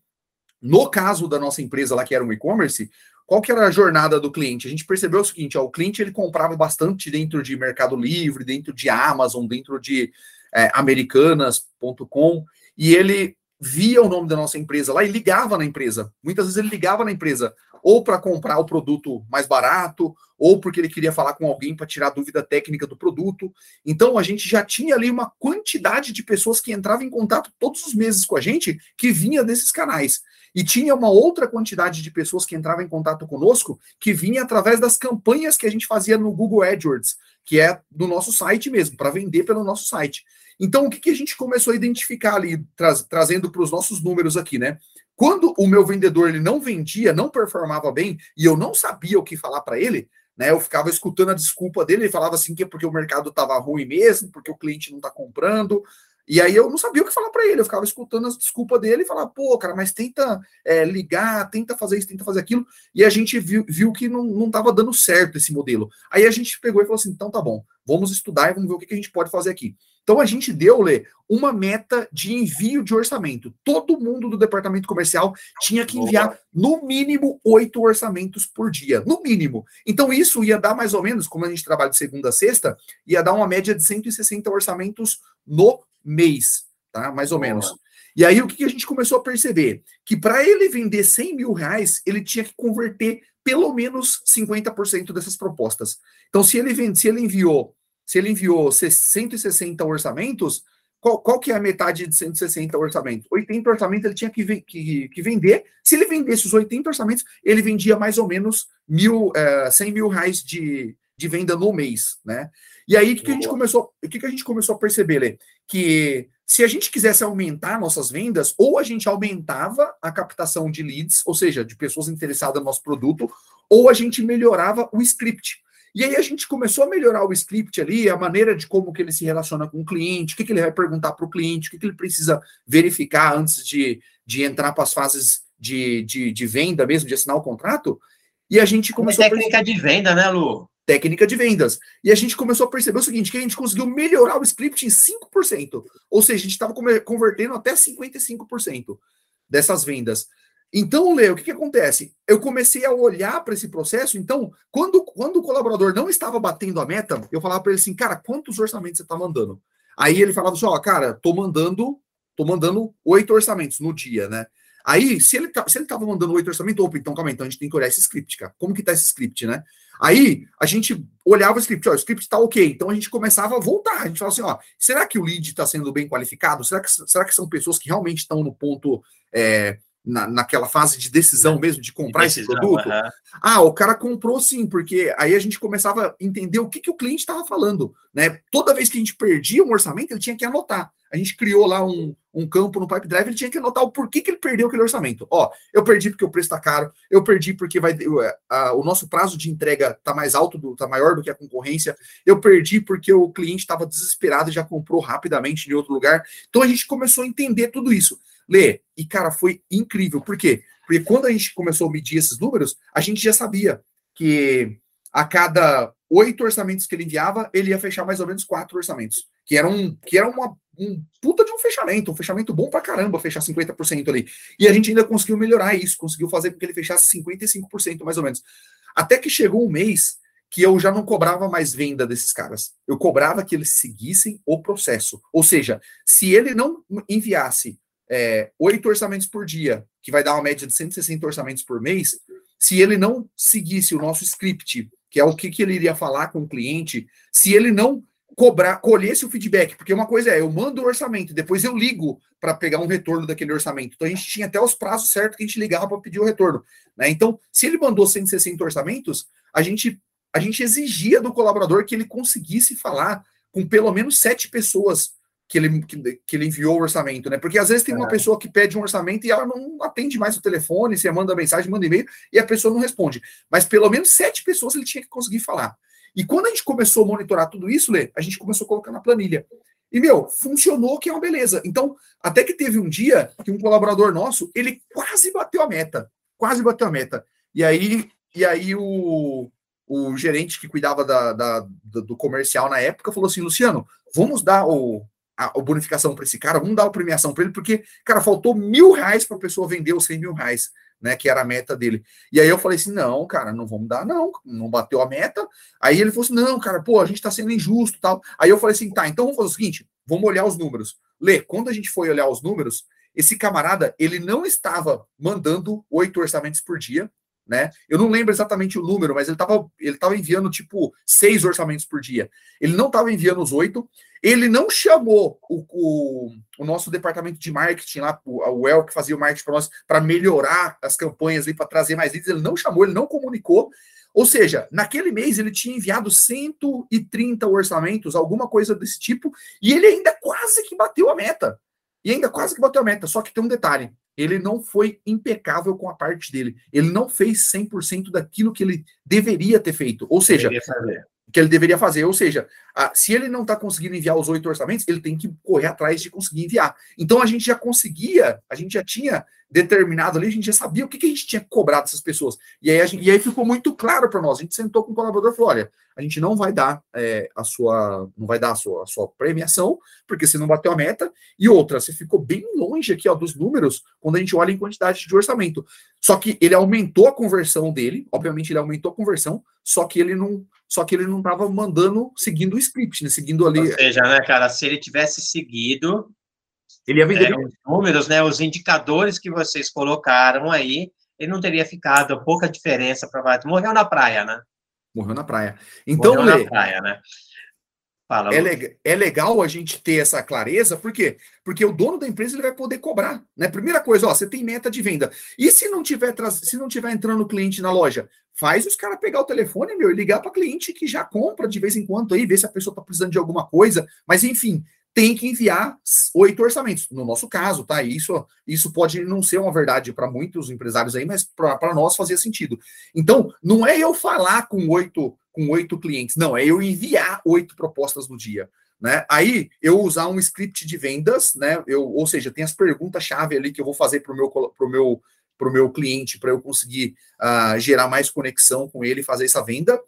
no caso da nossa empresa lá, que era um e-commerce, qual que era a jornada do cliente? A gente percebeu o seguinte, ó, o cliente ele comprava bastante dentro de Mercado Livre, dentro de Amazon, dentro de é, americanas.com, e ele via o nome da nossa empresa lá e ligava na empresa. Muitas vezes ele ligava na empresa ou para comprar o produto mais barato, ou porque ele queria falar com alguém para tirar dúvida técnica do produto. Então a gente já tinha ali uma quantidade de pessoas que entravam em contato todos os meses com a gente que vinha desses canais. E tinha uma outra quantidade de pessoas que entravam em contato conosco que vinha através das campanhas que a gente fazia no Google AdWords, que é do nosso site mesmo, para vender pelo nosso site. Então, o que, que a gente começou a identificar ali, tra trazendo para os nossos números aqui, né? Quando o meu vendedor ele não vendia, não performava bem, e eu não sabia o que falar para ele, né? Eu ficava escutando a desculpa dele, ele falava assim que é porque o mercado estava ruim mesmo, porque o cliente não está comprando. E aí eu não sabia o que falar para ele, eu ficava escutando as desculpas dele e falava, pô, cara, mas tenta é, ligar, tenta fazer isso, tenta fazer aquilo. E a gente viu, viu que não estava dando certo esse modelo. Aí a gente pegou e falou assim: então tá bom, vamos estudar e vamos ver o que, que a gente pode fazer aqui. Então a gente deu, Lê, uma meta de envio de orçamento. Todo mundo do departamento comercial tinha que enviar no mínimo oito orçamentos por dia, no mínimo. Então isso ia dar mais ou menos, como a gente trabalha de segunda a sexta, ia dar uma média de 160 orçamentos no mês, tá? Mais ou menos. E aí o que a gente começou a perceber? Que para ele vender 100 mil reais, ele tinha que converter pelo menos 50% dessas propostas. Então, se ele, vende, se ele enviou se ele enviou 160 orçamentos, qual, qual que é a metade de 160 orçamentos? 80 orçamentos ele tinha que, que, que, vender. Se ele vendesse os 80 orçamentos, ele vendia mais ou menos mil, uh, 100 mil reais de, de venda no mês, né? E aí, o que, que, a gente começou, o que, que a gente começou a perceber, Lê? Que se a gente quisesse aumentar nossas vendas, ou a gente aumentava a captação de leads, ou seja, de pessoas interessadas no nosso produto, ou a gente melhorava o script. E aí a gente começou a melhorar o script ali, a maneira de como que ele se relaciona com o cliente, o que, que ele vai perguntar para o cliente, o que, que ele precisa verificar antes de, de entrar para as fases de, de, de, venda mesmo, de assinar o contrato. E a gente começou. É técnica a... de venda, né, Lu? Técnica de vendas. E a gente começou a perceber o seguinte: que a gente conseguiu melhorar o script em 5%. Ou seja, a gente estava convertendo até 55% dessas vendas. Então, Leo, o que, que acontece? Eu comecei a olhar para esse processo. Então, quando, quando o colaborador não estava batendo a meta, eu falava para ele assim, cara, quantos orçamentos você está mandando? Aí ele falava assim, ó, cara, tô mandando, tô mandando oito orçamentos no dia, né? Aí, se ele, se ele tava mandando oito orçamentos, opa, então calma aí, então a gente tem que olhar esse script, cara. Como que tá esse script, né? Aí, a gente olhava o script, ó, o script tá ok. Então a gente começava a voltar. A gente falava assim, ó, será que o lead está sendo bem qualificado? Será que, será que são pessoas que realmente estão no ponto é, na, naquela fase de decisão mesmo, de comprar decisão, esse produto. Uhum. Ah, o cara comprou sim, porque aí a gente começava a entender o que, que o cliente estava falando. Né? Toda vez que a gente perdia um orçamento, ele tinha que anotar. A gente criou lá um, um campo no Pipe Drive, ele tinha que anotar o porquê que ele perdeu aquele orçamento. Ó, eu perdi porque o preço está caro, eu perdi porque vai, a, o nosso prazo de entrega está mais alto, do, tá maior do que a concorrência, eu perdi porque o cliente estava desesperado e já comprou rapidamente em outro lugar. Então a gente começou a entender tudo isso. Lê, e cara, foi incrível. Por quê? Porque quando a gente começou a medir esses números, a gente já sabia que a cada oito orçamentos que ele enviava, ele ia fechar mais ou menos quatro orçamentos, que era, um, que era uma, um puta de um fechamento, um fechamento bom pra caramba, fechar 50% ali. E a gente ainda conseguiu melhorar isso, conseguiu fazer com que ele fechasse 55% mais ou menos. Até que chegou um mês que eu já não cobrava mais venda desses caras. Eu cobrava que eles seguissem o processo. Ou seja, se ele não enviasse é, oito orçamentos por dia, que vai dar uma média de 160 orçamentos por mês, se ele não seguisse o nosso script, que é o que, que ele iria falar com o cliente, se ele não cobrar, colhesse o feedback, porque uma coisa é, eu mando o orçamento, depois eu ligo para pegar um retorno daquele orçamento. Então a gente tinha até os prazos certos que a gente ligava para pedir o retorno. Né? Então, se ele mandou 160 orçamentos, a gente a gente exigia do colaborador que ele conseguisse falar com pelo menos sete pessoas que ele, que, que ele enviou o orçamento, né? Porque às vezes tem uma é. pessoa que pede um orçamento e ela não atende mais o telefone, você manda mensagem, manda e-mail e a pessoa não responde. Mas pelo menos sete pessoas ele tinha que conseguir falar. E quando a gente começou a monitorar tudo isso, Lê, a gente começou a colocar na planilha. E, meu, funcionou que é uma beleza. Então, até que teve um dia que um colaborador nosso, ele quase bateu a meta. Quase bateu a meta. E aí, e aí o, o gerente que cuidava da, da, do comercial na época falou assim: Luciano, vamos dar o, a, a bonificação para esse cara, vamos dar a premiação para ele, porque, cara, faltou mil reais para a pessoa vender os 100 mil reais, né? Que era a meta dele. E aí eu falei assim: não, cara, não vamos dar, não, não bateu a meta. Aí ele falou assim: não, cara, pô, a gente está sendo injusto tal. Aí eu falei assim: tá, então vamos fazer o seguinte: vamos olhar os números. Lê, quando a gente foi olhar os números, esse camarada, ele não estava mandando oito orçamentos por dia, né? Eu não lembro exatamente o número, mas ele estava ele tava enviando tipo seis orçamentos por dia. Ele não estava enviando os oito. Ele não chamou o, o, o, nosso departamento de marketing lá, o, El que fazia o marketing para nós, para melhorar as campanhas e para trazer mais leads. Ele não chamou, ele não comunicou. Ou seja, naquele mês ele tinha enviado 130 orçamentos, alguma coisa desse tipo, e ele ainda quase que bateu a meta. E ainda quase que bateu a meta. Só que tem um detalhe: ele não foi impecável com a parte dele. Ele não fez 100% daquilo que ele deveria ter feito. Ou seja, que ele deveria fazer. Ou seja, se ele não está conseguindo enviar os oito orçamentos, ele tem que correr atrás de conseguir enviar. Então a gente já conseguia, a gente já tinha determinado ali, a gente já sabia o que, que a gente tinha cobrado dessas pessoas. E aí, gente, e aí ficou muito claro para nós. A gente sentou com o colaborador e falou: olha, a gente não vai dar é, a sua, não vai dar a sua, a sua premiação, porque você não bateu a meta. E outra, você ficou bem longe aqui ó, dos números quando a gente olha em quantidade de orçamento. Só que ele aumentou a conversão dele, obviamente ele aumentou a conversão, só que ele não, só que ele não estava mandando seguindo o script, né? Seguindo ali. Ou seja, né, cara, se ele tivesse seguido, ele ia vender. É, os números, né? Os indicadores que vocês colocaram aí, ele não teria ficado pouca diferença para Morreu na praia, né? Morreu na praia. Então, Morreu Lê, na praia, né? Fala, é, le é, legal a gente ter essa clareza, por quê? Porque o dono da empresa ele vai poder cobrar, né? Primeira coisa, ó, você tem meta de venda. E se não tiver se não tiver entrando cliente na loja, faz os caras pegar o telefone, meu, e ligar para cliente que já compra de vez em quando aí, ver se a pessoa está precisando de alguma coisa. Mas enfim, tem que enviar oito orçamentos. No nosso caso, tá? Isso, isso pode não ser uma verdade para muitos empresários aí, mas para nós fazia sentido. Então, não é eu falar com oito com oito clientes, não, é eu enviar oito propostas no dia. Né? Aí eu usar um script de vendas, né? Eu, ou seja, tem as perguntas-chave ali que eu vou fazer para o meu, pro meu, pro meu cliente para eu conseguir uh, gerar mais conexão com ele e fazer essa venda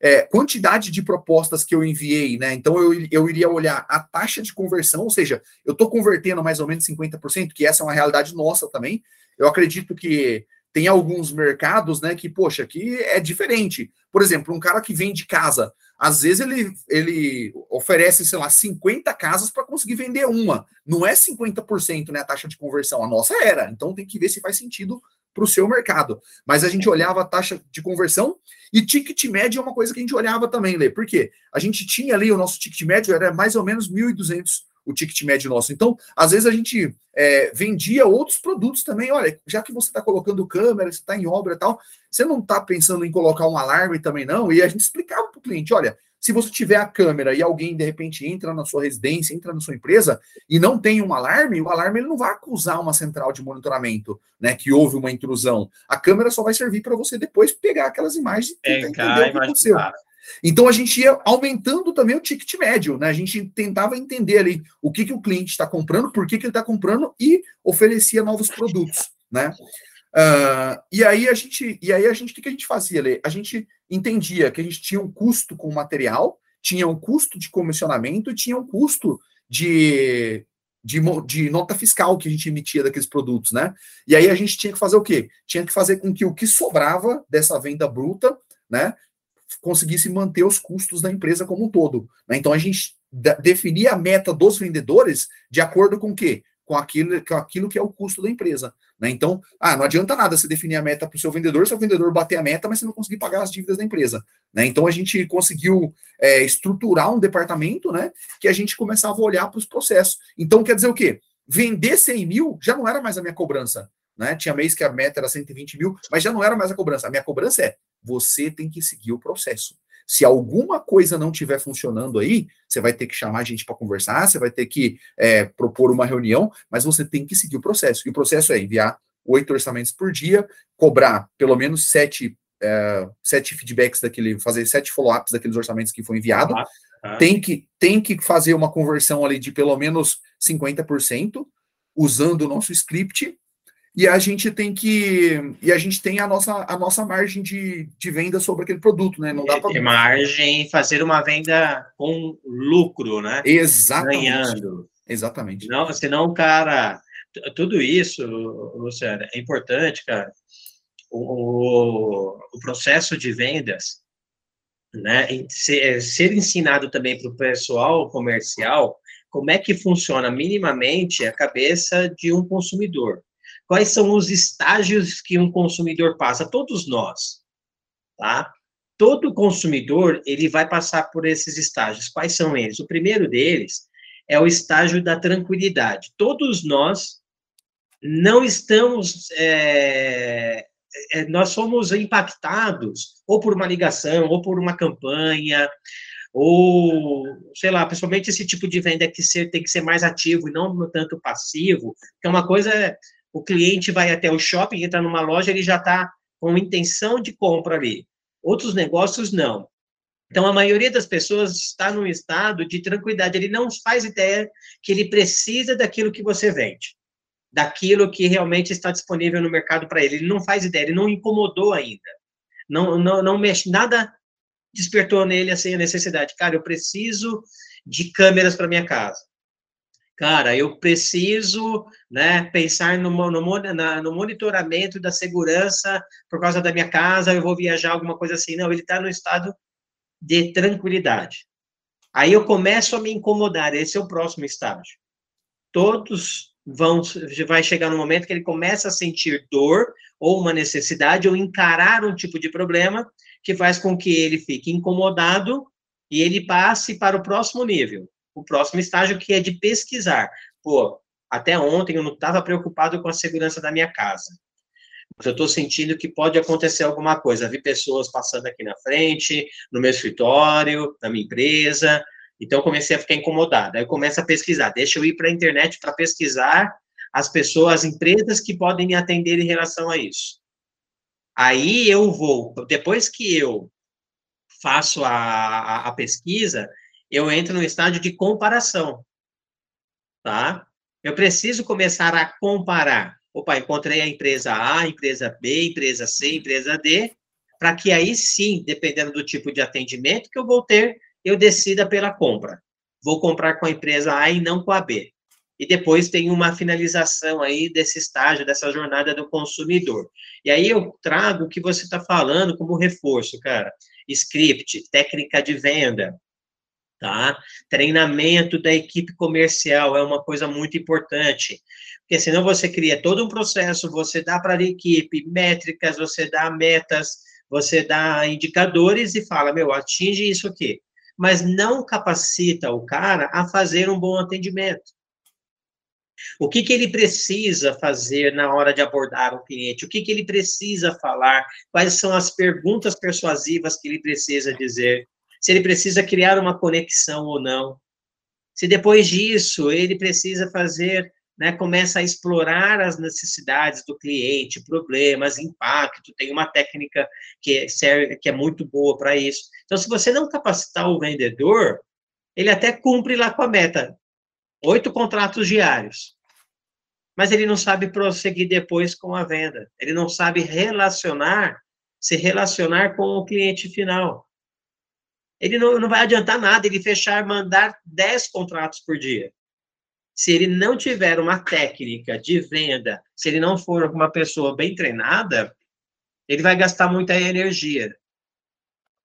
é, quantidade de propostas que eu enviei, né? Então eu, eu iria olhar a taxa de conversão, ou seja, eu estou convertendo mais ou menos 50%, que essa é uma realidade nossa também. Eu acredito que tem alguns mercados, né, que, poxa, que é diferente. Por exemplo, um cara que vende casa, às vezes ele, ele oferece, sei lá, 50 casas para conseguir vender uma. Não é 50%, né, a taxa de conversão. A nossa era. Então tem que ver se faz sentido para o seu mercado. Mas a gente olhava a taxa de conversão e ticket médio é uma coisa que a gente olhava também, Lê. Por quê? A gente tinha ali, o nosso ticket médio era mais ou menos 1.200 o ticket médio nosso. Então, às vezes a gente é, vendia outros produtos também. Olha, já que você está colocando câmera, você está em obra e tal, você não está pensando em colocar um alarme também, não? E a gente explicava para o cliente: olha, se você tiver a câmera e alguém de repente entra na sua residência, entra na sua empresa e não tem um alarme, o alarme ele não vai acusar uma central de monitoramento, né, que houve uma intrusão. A câmera só vai servir para você depois pegar aquelas imagens e é, entender o que aconteceu. Então a gente ia aumentando também o ticket médio, né? A gente tentava entender ali o que, que o cliente está comprando, por que, que ele está comprando e oferecia novos produtos, né? Uh, e aí a gente, e aí a gente, o que, que a gente fazia, Lê? A gente entendia que a gente tinha um custo com o material, tinha um custo de comissionamento tinha um custo de, de, de, nota fiscal que a gente emitia daqueles produtos, né? E aí a gente tinha que fazer o quê? Tinha que fazer com que o que sobrava dessa venda bruta, né, conseguisse manter os custos da empresa como um todo. Né? Então a gente definia a meta dos vendedores de acordo com o quê? Com aquilo, com aquilo que é o custo da empresa. Né? Então, ah, não adianta nada você definir a meta para o seu vendedor se o vendedor bater a meta, mas você não conseguir pagar as dívidas da empresa. Né? Então a gente conseguiu é, estruturar um departamento né, que a gente começava a olhar para os processos. Então quer dizer o quê? Vender 100 mil já não era mais a minha cobrança. Né? Tinha mês que a meta era 120 mil, mas já não era mais a cobrança. A minha cobrança é: você tem que seguir o processo. Se alguma coisa não estiver funcionando aí, você vai ter que chamar a gente para conversar, você vai ter que é, propor uma reunião, mas você tem que seguir o processo. E o processo é enviar oito orçamentos por dia, cobrar pelo menos sete, é, sete feedbacks daquele, fazer sete follow-ups daqueles orçamentos que foi enviado. Ah, ah. Tem, que, tem que fazer uma conversão ali de pelo menos 50%, usando o nosso script, e a gente tem que e a gente tem a nossa a nossa margem de, de venda sobre aquele produto, né? Não dá para margem fazer uma venda com lucro, né? Exatamente. Ganhando. Exatamente. Não, senão, cara, tudo isso, Luciano, é importante, cara. O, o processo de vendas, né? Ser, ser ensinado também para o pessoal comercial como é que funciona minimamente a cabeça de um consumidor quais são os estágios que um consumidor passa? Todos nós, tá? Todo consumidor, ele vai passar por esses estágios. Quais são eles? O primeiro deles é o estágio da tranquilidade. Todos nós não estamos é, é, nós somos impactados ou por uma ligação, ou por uma campanha, ou, sei lá, principalmente esse tipo de venda que ser, tem que ser mais ativo e não tanto passivo, que é uma coisa, o cliente vai até o shopping, entra numa loja, ele já está com intenção de compra ali. Outros negócios, não. Então, a maioria das pessoas está num estado de tranquilidade. Ele não faz ideia que ele precisa daquilo que você vende, daquilo que realmente está disponível no mercado para ele. Ele não faz ideia, ele não incomodou ainda. Não, não, não mexe, nada despertou nele assim a necessidade. Cara, eu preciso de câmeras para minha casa cara, eu preciso né, pensar no, no, no, monitoramento da segurança por causa da minha casa, eu vou viajar, alguma coisa assim. Não, ele está no estado de tranquilidade. Aí eu começo a me incomodar, esse é o próximo estágio. Todos vão, vai chegar no momento que ele começa a sentir dor ou uma necessidade ou encarar um tipo de problema que faz com que ele fique incomodado e ele passe para o próximo nível, o próximo estágio, que é de pesquisar. Pô, até ontem eu não estava preocupado com a segurança da minha casa. Mas eu estou sentindo que pode acontecer alguma coisa. Vi pessoas passando aqui na frente, no meu escritório, na minha empresa. Então, comecei a ficar incomodado. Aí eu começo a pesquisar. Deixa eu ir para a internet para pesquisar as pessoas, as empresas que podem me atender em relação a isso. Aí eu vou, depois que eu faço a, a, a pesquisa, eu entro no estágio de comparação, tá? Eu preciso começar a comparar. Opa, encontrei a empresa A, empresa B, empresa C, empresa D, para que aí sim, dependendo do tipo de atendimento que eu vou ter, eu decida pela compra. Vou comprar com a empresa A e não com a B. E depois tem uma finalização aí desse estágio, dessa jornada do consumidor. E aí eu trago o que você está falando como reforço, cara. Script, técnica de venda, tá? Treinamento da equipe comercial é uma coisa muito importante, porque senão você cria todo um processo, você dá para a equipe métricas, você dá metas, você dá indicadores e fala, meu, atinge isso aqui, mas não capacita o cara a fazer um bom atendimento. O que, que ele precisa fazer na hora de abordar um cliente? O que, que ele precisa falar? Quais são as perguntas persuasivas que ele precisa dizer? Se ele precisa criar uma conexão ou não. Se depois disso ele precisa fazer, né, começa a explorar as necessidades do cliente, problemas, impacto, tem uma técnica que, serve, que é muito boa para isso. Então, se você não capacitar o vendedor, ele até cumpre lá com a meta, oito contratos diários. mas ele não sabe prosseguir depois com a venda. Ele não sabe relacionar, se relacionar com o cliente final. Ele não, não vai adiantar nada ele fechar, mandar 10 contratos por dia. Se ele não tiver uma técnica de venda, se ele não for uma pessoa bem treinada, ele vai gastar muita energia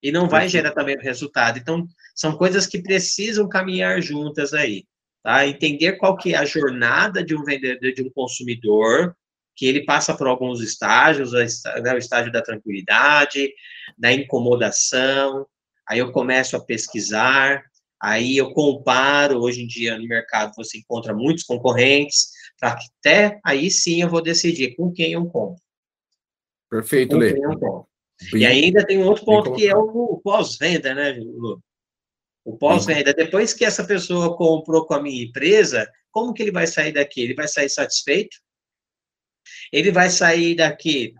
e não vai gerar também resultado. Então, são coisas que precisam caminhar juntas aí. Tá? Entender qual que é a jornada de um vendedor, de um consumidor, que ele passa por alguns estágios, né, o estágio da tranquilidade, da incomodação, aí eu começo a pesquisar, aí eu comparo, hoje em dia no mercado você encontra muitos concorrentes, para que até aí sim eu vou decidir com quem eu compro. Perfeito, Lê. E ainda tem um outro ponto que é o pós-venda, né, Lu? O pós-venda, depois que essa pessoa comprou com a minha empresa, como que ele vai sair daqui? Ele vai sair satisfeito? Ele vai sair daqui,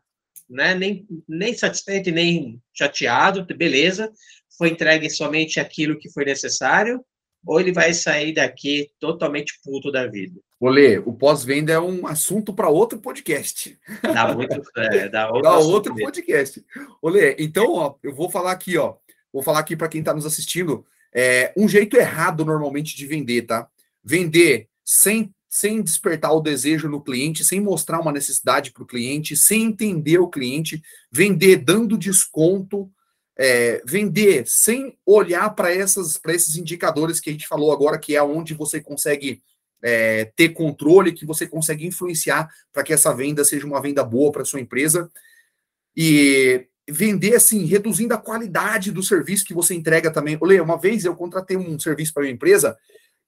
né, nem, nem satisfeito e nem chateado, beleza, foi entregue somente aquilo que foi necessário, ou ele vai sair daqui totalmente puto da vida? Olê, o pós-venda é um assunto para outro podcast. Dá muito, é, dá outro, dá outro podcast. Olê, então, ó, eu vou falar aqui, ó, vou falar aqui para quem está nos assistindo, é, um jeito errado normalmente de vender, tá? Vender sem, sem despertar o desejo no cliente, sem mostrar uma necessidade para o cliente, sem entender o cliente, vender dando desconto, é, vender sem olhar para esses indicadores que a gente falou agora, que é onde você consegue é, ter controle, que você consegue influenciar para que essa venda seja uma venda boa para sua empresa. E vender assim, reduzindo a qualidade do serviço que você entrega também. Olha, uma vez eu contratei um serviço para minha empresa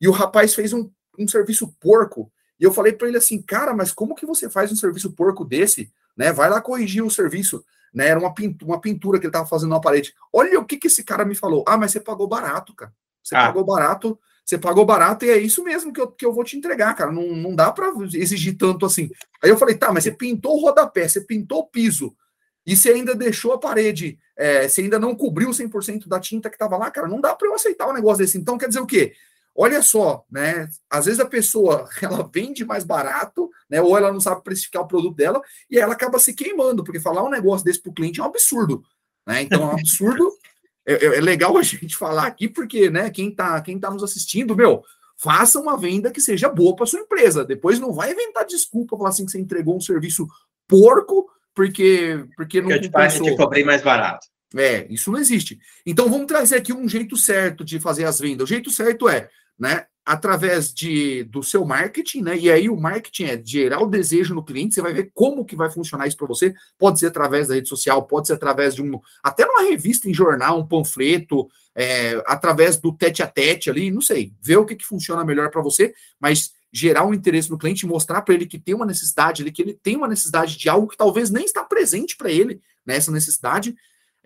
e o rapaz fez um, um serviço porco. E eu falei para ele assim, cara, mas como que você faz um serviço porco desse? Né? Vai lá corrigir o serviço. Né? Era uma pintura, uma pintura que ele estava fazendo na parede. Olha o que, que esse cara me falou. Ah, mas você pagou barato, cara. Você ah. pagou barato, você pagou barato e é isso mesmo que eu, que eu vou te entregar, cara. Não, não dá para exigir tanto assim. Aí eu falei, tá, mas você pintou o rodapé, você pintou o piso, e se ainda deixou a parede, é, se ainda não cobriu 100% da tinta que estava lá, cara, não dá para eu aceitar um negócio desse. Então, quer dizer o quê? Olha só, né? Às vezes a pessoa ela vende mais barato, né? Ou ela não sabe precificar o produto dela e ela acaba se queimando, porque falar um negócio desse para o cliente é um absurdo, né? Então é um absurdo. é, é, é, legal a gente falar aqui, porque, né? Quem tá, quem tá nos assistindo, meu, faça uma venda que seja boa para sua empresa. Depois não vai inventar desculpa, falar assim que você entregou um serviço porco porque, porque não compensou. Eu te cobrei mais barato. É, isso não existe. Então vamos trazer aqui um jeito certo de fazer as vendas. O jeito certo é, né, através de do seu marketing, né? E aí o marketing é gerar o desejo no cliente, você vai ver como que vai funcionar isso para você. Pode ser através da rede social, pode ser através de um até numa revista em jornal, um panfleto, é, através do tete a tete ali, não sei, ver o que, que funciona melhor para você, mas gerar um interesse no cliente, mostrar para ele que tem uma necessidade, que ele tem uma necessidade de algo que talvez nem está presente para ele, nessa né, necessidade,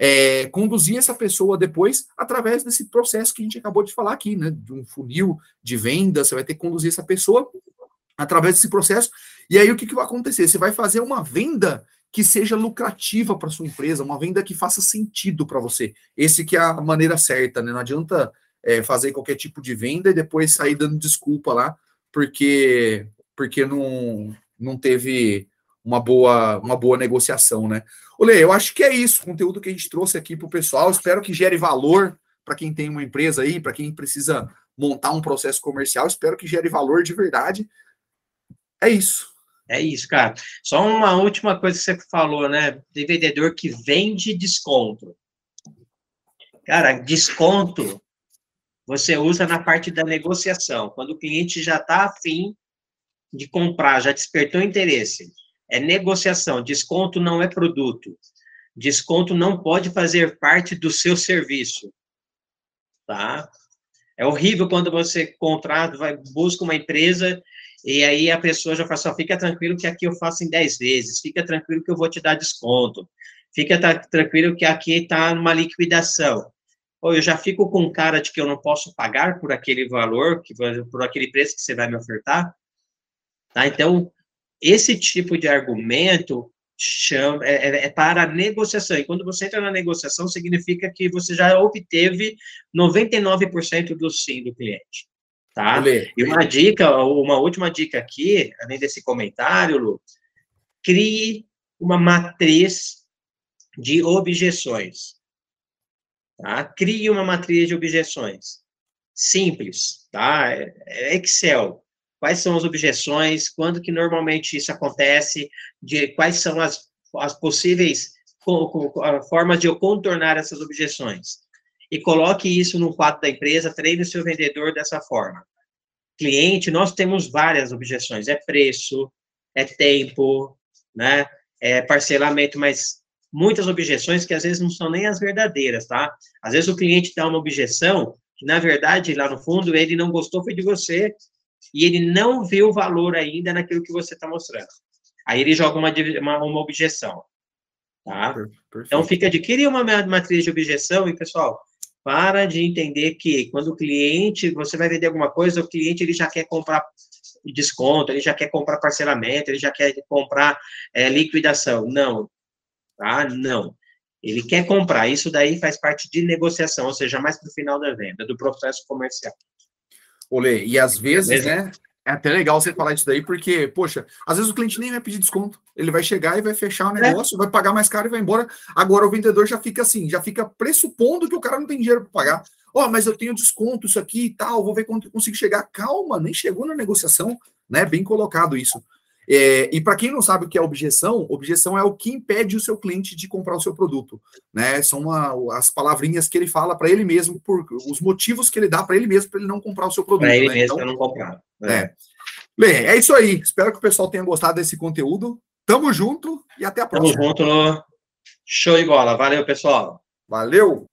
é, conduzir essa pessoa depois através desse processo que a gente acabou de falar aqui, né? De um funil de venda, você vai ter que conduzir essa pessoa através desse processo. E aí o que, que vai acontecer? Você vai fazer uma venda que seja lucrativa para sua empresa, uma venda que faça sentido para você. Esse que é a maneira certa, né? Não adianta é, fazer qualquer tipo de venda e depois sair dando desculpa lá porque porque não, não teve uma boa, uma boa negociação, né? Olê, eu acho que é isso, o conteúdo que a gente trouxe aqui para o pessoal. Espero que gere valor para quem tem uma empresa aí, para quem precisa montar um processo comercial. Espero que gere valor de verdade. É isso. É isso, cara. Só uma última coisa que você falou, né? De vendedor que vende desconto. Cara, desconto você usa na parte da negociação, quando o cliente já está afim de comprar, já despertou interesse. É negociação, desconto não é produto. Desconto não pode fazer parte do seu serviço. Tá? É horrível quando você contrata, vai, busca uma empresa e aí a pessoa já fala assim, fica tranquilo que aqui eu faço em 10 vezes, fica tranquilo que eu vou te dar desconto, fica tranquilo que aqui está numa liquidação ou eu já fico com cara de que eu não posso pagar por aquele valor, que por aquele preço que você vai me ofertar. Tá? Então, esse tipo de argumento chama, é, é, é para negociação. E quando você entra na negociação, significa que você já obteve 99% do sim do cliente. Tá? E uma dica, uma última dica aqui, além desse comentário, Lu, crie uma matriz de objeções. Tá? Crie uma matriz de objeções. Simples, tá? É Excel. Quais são as objeções? Quando que normalmente isso acontece? De quais são as, as possíveis formas de eu contornar essas objeções? E coloque isso no quadro da empresa, treine o seu vendedor dessa forma. Cliente, nós temos várias objeções. É preço, é tempo, né? É parcelamento, mas muitas objeções que às vezes não são nem as verdadeiras, tá? Às vezes o cliente dá uma objeção que, na verdade, lá no fundo, ele não gostou foi de você e ele não viu o valor ainda naquilo que você está mostrando. Aí ele joga uma, uma, uma objeção, tá? Perfeito. Então, fica adquirir uma matriz de objeção e, pessoal, para de entender que quando o cliente, você vai vender alguma coisa, o cliente ele já quer comprar desconto, ele já quer comprar parcelamento, ele já quer comprar é, liquidação. Não, tá? Não. Ele quer comprar. Isso daí faz parte de negociação, ou seja, mais para o final da venda, do processo comercial. Olê, e às vezes, né? É até legal você falar isso daí, porque, poxa, às vezes o cliente nem vai pedir desconto. Ele vai chegar e vai fechar o é. negócio, é. vai pagar mais caro e vai embora. Agora o vendedor já fica assim, já fica pressupondo que o cara não tem dinheiro para pagar. Ó, oh, mas eu tenho desconto, isso aqui e tal, vou ver quanto eu consigo chegar. Calma, nem chegou na negociação, né? Bem colocado isso. É, e para quem não sabe o que é objeção, objeção é o que impede o seu cliente de comprar o seu produto, né? São uma, as palavrinhas que ele fala para ele mesmo, por os motivos que ele dá para ele mesmo para ele não comprar o seu produto. Para ele né? mesmo então, não comprar. Né? É. Bem, é isso aí. Espero que o pessoal tenha gostado desse conteúdo. Tamo junto e até a próxima. Tamo junto. Show de bola. Valeu, pessoal. Valeu.